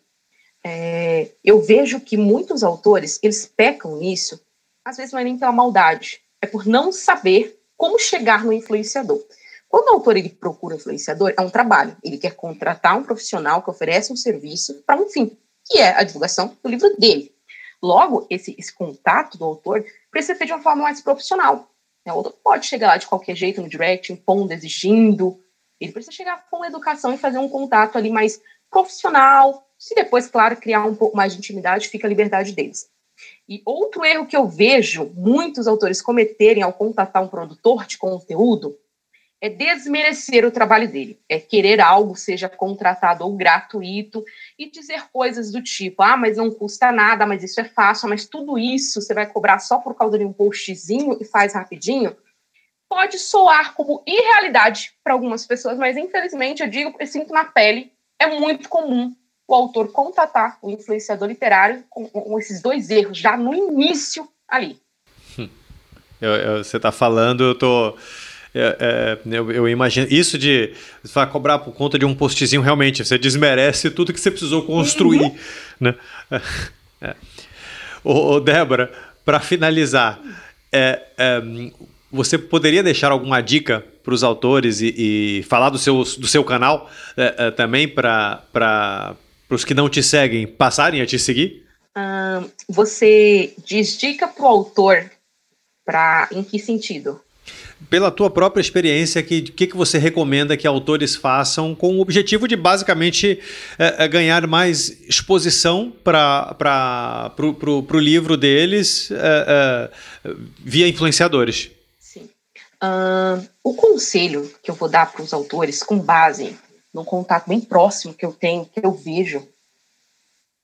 é, eu vejo que muitos autores, eles pecam nisso, às vezes não é nem pela maldade, é por não saber como chegar no influenciador. Quando o autor ele procura um influenciador, é um trabalho. Ele quer contratar um profissional que oferece um serviço para um fim, que é a divulgação do livro dele. Logo, esse, esse contato do autor precisa ser de uma forma mais profissional. O autor pode chegar lá de qualquer jeito no direct, impondo, exigindo. Ele precisa chegar com educação e fazer um contato ali mais profissional, se depois, claro, criar um pouco mais de intimidade, fica a liberdade deles. E outro erro que eu vejo muitos autores cometerem ao contatar um produtor de conteúdo é desmerecer o trabalho dele, é querer algo seja contratado ou gratuito e dizer coisas do tipo: ah, mas não custa nada, mas isso é fácil, mas tudo isso você vai cobrar só por causa de um postzinho e faz rapidinho. Pode soar como irrealidade para algumas pessoas, mas infelizmente eu digo, eu sinto na pele, é muito comum o autor contatar o influenciador literário com, com esses dois erros já no início ali. Eu, eu, você está falando, eu tô. É, é, eu, eu, imagino isso de você vai cobrar por conta de um postzinho realmente você desmerece tudo que você precisou construir uhum. né é. Ô, Débora para finalizar é, é, você poderia deixar alguma dica para os autores e, e, falar do seu, do seu canal é, é, também para para os que não te seguem passarem a te seguir? Você diz dica para o autor para em que sentido? Pela tua própria experiência, o que, que, que você recomenda que autores façam com o objetivo de basicamente é, é ganhar mais exposição para o livro deles é, é, via influenciadores? Sim. Uh, o conselho que eu vou dar para os autores, com base num contato bem próximo que eu tenho, que eu vejo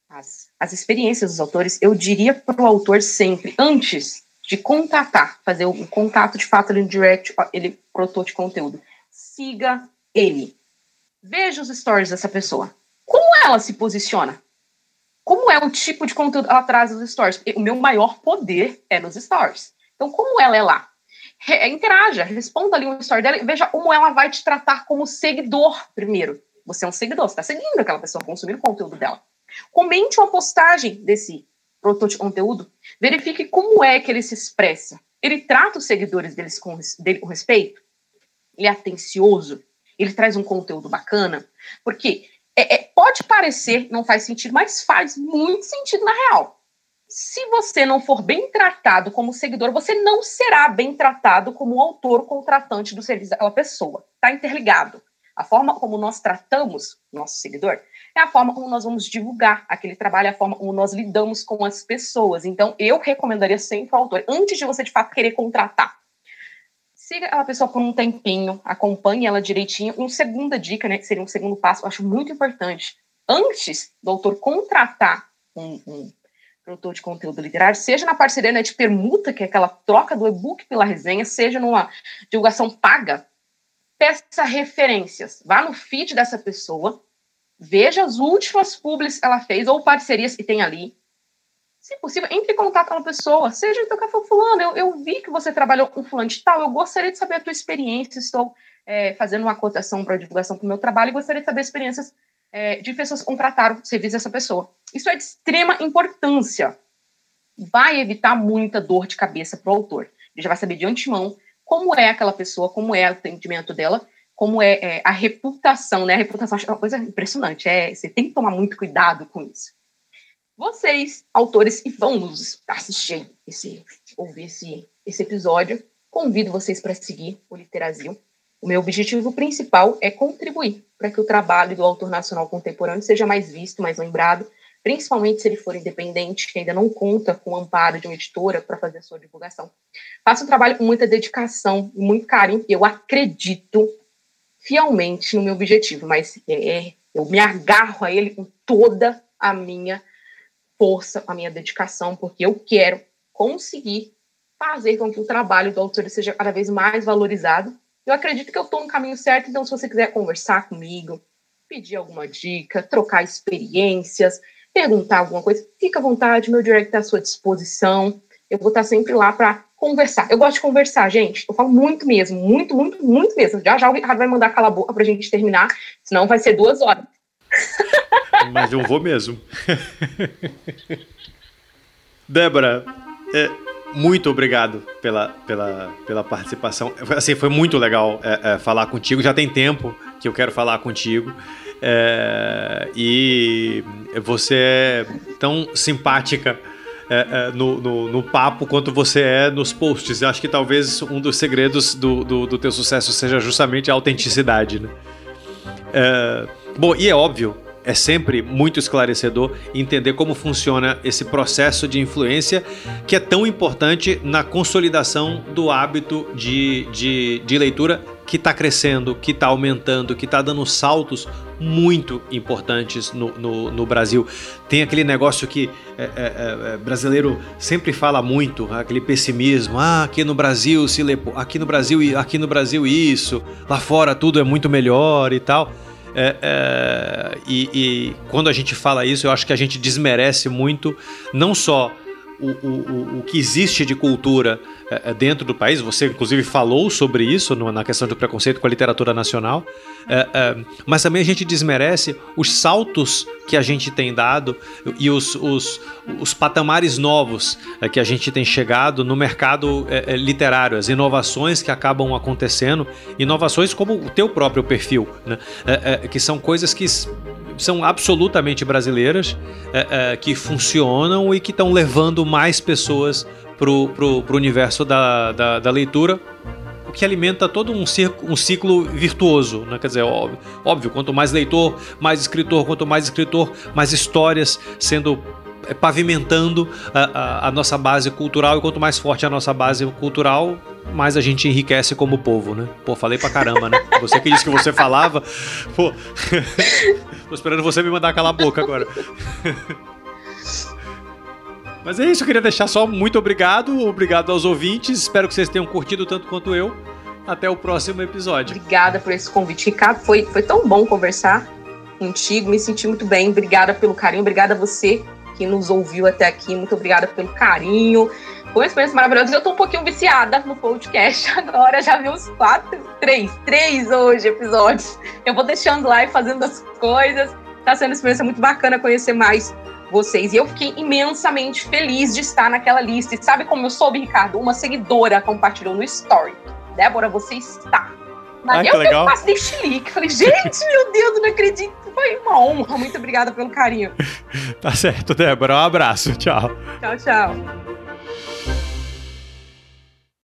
as, as experiências dos autores, eu diria para o autor sempre, antes de contatar, fazer o contato de fato ali no direct, ele produtor de conteúdo, siga ele. Veja os stories dessa pessoa. Como ela se posiciona? Como é o tipo de conteúdo ela traz nos stories? O meu maior poder é nos stories. Então, como ela é lá? Interaja, responda ali um story dela e veja como ela vai te tratar como seguidor primeiro. Você é um seguidor, você está seguindo aquela pessoa, consumindo o conteúdo dela. Comente uma postagem desse produtor de conteúdo, verifique como é que ele se expressa. Ele trata os seguidores deles com, dele com respeito? Ele é atencioso? Ele traz um conteúdo bacana? Porque é, é, pode parecer, não faz sentido, mas faz muito sentido na real. Se você não for bem tratado como seguidor, você não será bem tratado como autor contratante do serviço daquela pessoa. Está interligado. A forma como nós tratamos nosso seguidor é a forma como nós vamos divulgar aquele trabalho, é a forma como nós lidamos com as pessoas. Então, eu recomendaria sempre ao autor, antes de você de fato querer contratar, siga aquela pessoa por um tempinho, acompanhe ela direitinho. Uma segunda dica, né, que seria um segundo passo, eu acho muito importante. Antes do autor contratar um, um produtor de conteúdo literário, seja na parceria né, de permuta, que é aquela troca do e-book pela resenha, seja numa divulgação paga, peça referências. Vá no feed dessa pessoa, veja as últimas publis que ela fez ou parcerias que tem ali. Se possível, entre em contato com a pessoa, seja então café fulano, eu, eu vi que você trabalhou com fulano de tal, eu gostaria de saber a tua experiência, estou é, fazendo uma cotação para divulgação para o meu trabalho e gostaria de saber experiências é, de pessoas que contrataram o serviço dessa pessoa. Isso é de extrema importância. Vai evitar muita dor de cabeça para o autor. Ele já vai saber de antemão como é aquela pessoa, como é o atendimento dela, como é, é, a reputação, né? A reputação é uma coisa impressionante. É, você tem que tomar muito cuidado com isso. Vocês, autores vão nos assistir, esse, ouvir esse, esse episódio, convido vocês para seguir o Literazil. O meu objetivo principal é contribuir para que o trabalho do autor nacional contemporâneo seja mais visto, mais lembrado, principalmente se ele for independente, que ainda não conta com o amparo de uma editora para fazer a sua divulgação. Faço um trabalho com muita dedicação e muito carinho, e eu acredito fielmente no meu objetivo, mas é, é, eu me agarro a ele com toda a minha força, a minha dedicação, porque eu quero conseguir fazer com que o trabalho do autor seja cada vez mais valorizado. Eu acredito que eu estou no caminho certo, então se você quiser conversar comigo, pedir alguma dica, trocar experiências, perguntar alguma coisa, fica à vontade, meu direct está à sua disposição. Eu vou estar sempre lá para conversar. Eu gosto de conversar, gente. Eu falo muito mesmo, muito, muito, muito mesmo. Já já o Ricardo vai mandar calar a boca para a gente terminar, senão vai ser duas horas. Mas eu vou mesmo. Débora, é, muito obrigado pela, pela, pela participação. Assim, foi muito legal é, é, falar contigo. Já tem tempo que eu quero falar contigo. É, e você é tão simpática é, é, no, no, no, papo quanto você é nos posts. Eu acho que talvez um dos segredos do, do, do teu sucesso seja justamente a autenticidade. Né? É, bom, e é óbvio, é sempre muito esclarecedor entender como funciona esse processo de influência que é tão importante na consolidação do hábito de, de, de leitura que está crescendo, que está aumentando, que está dando saltos muito importantes no, no, no, Brasil. Tem aquele negócio que é, é, é, é brasileiro sempre fala muito, aquele pessimismo. Ah, aqui no Brasil se lê, aqui no Brasil, aqui no Brasil isso, lá fora tudo é muito melhor e tal. É, é, e, e quando a gente fala isso, eu acho que a gente desmerece muito não só o, o, o que existe de cultura é, é, dentro do país. Você, inclusive, falou sobre isso no, na questão do preconceito com a literatura nacional. É, é, mas também a gente desmerece os saltos que a gente tem dado e os, os, os patamares novos é, que a gente tem chegado no mercado é, literário, as inovações que acabam acontecendo, inovações como o teu próprio perfil, né? que são coisas que são absolutamente brasileiras, é, é, que funcionam e que estão levando mais pessoas para o universo da, da, da, leitura, que alimenta todo um, circo, um ciclo virtuoso. Né? Quer dizer, óbvio, óbvio, quanto mais leitor, mais escritor, quanto mais escritor, mais histórias sendo é, pavimentando a, a, a, nossa base cultural, e quanto mais forte a nossa base cultural, mais a gente enriquece como povo, né? Pô, falei pra caramba, né? Você que disse que você falava, pô. Tô esperando você me mandar calar a boca agora. Mas é isso, eu queria deixar só muito obrigado, obrigado aos ouvintes, espero que vocês tenham curtido tanto quanto eu. Até o próximo episódio. Obrigada por esse convite, Ricardo. Foi, foi tão bom conversar contigo, me senti muito bem. Obrigada pelo carinho, obrigada a você que nos ouviu até aqui, muito obrigada pelo carinho. Foi uma experiência maravilhosa. Eu tô um pouquinho viciada no podcast agora, já vi uns quatro, três, três hoje episódios. Eu vou deixando lá e fazendo as coisas. Tá sendo uma experiência muito bacana conhecer mais vocês. E eu fiquei imensamente feliz de estar naquela lista. E sabe como eu soube, Ricardo? Uma seguidora compartilhou no Story. Débora, você está. Mas ah, eu legal. quase dei chilique. Falei, gente, meu Deus, não acredito. Foi uma honra. Muito obrigada pelo carinho. tá certo, Débora. Um abraço. Tchau. Tchau, tchau.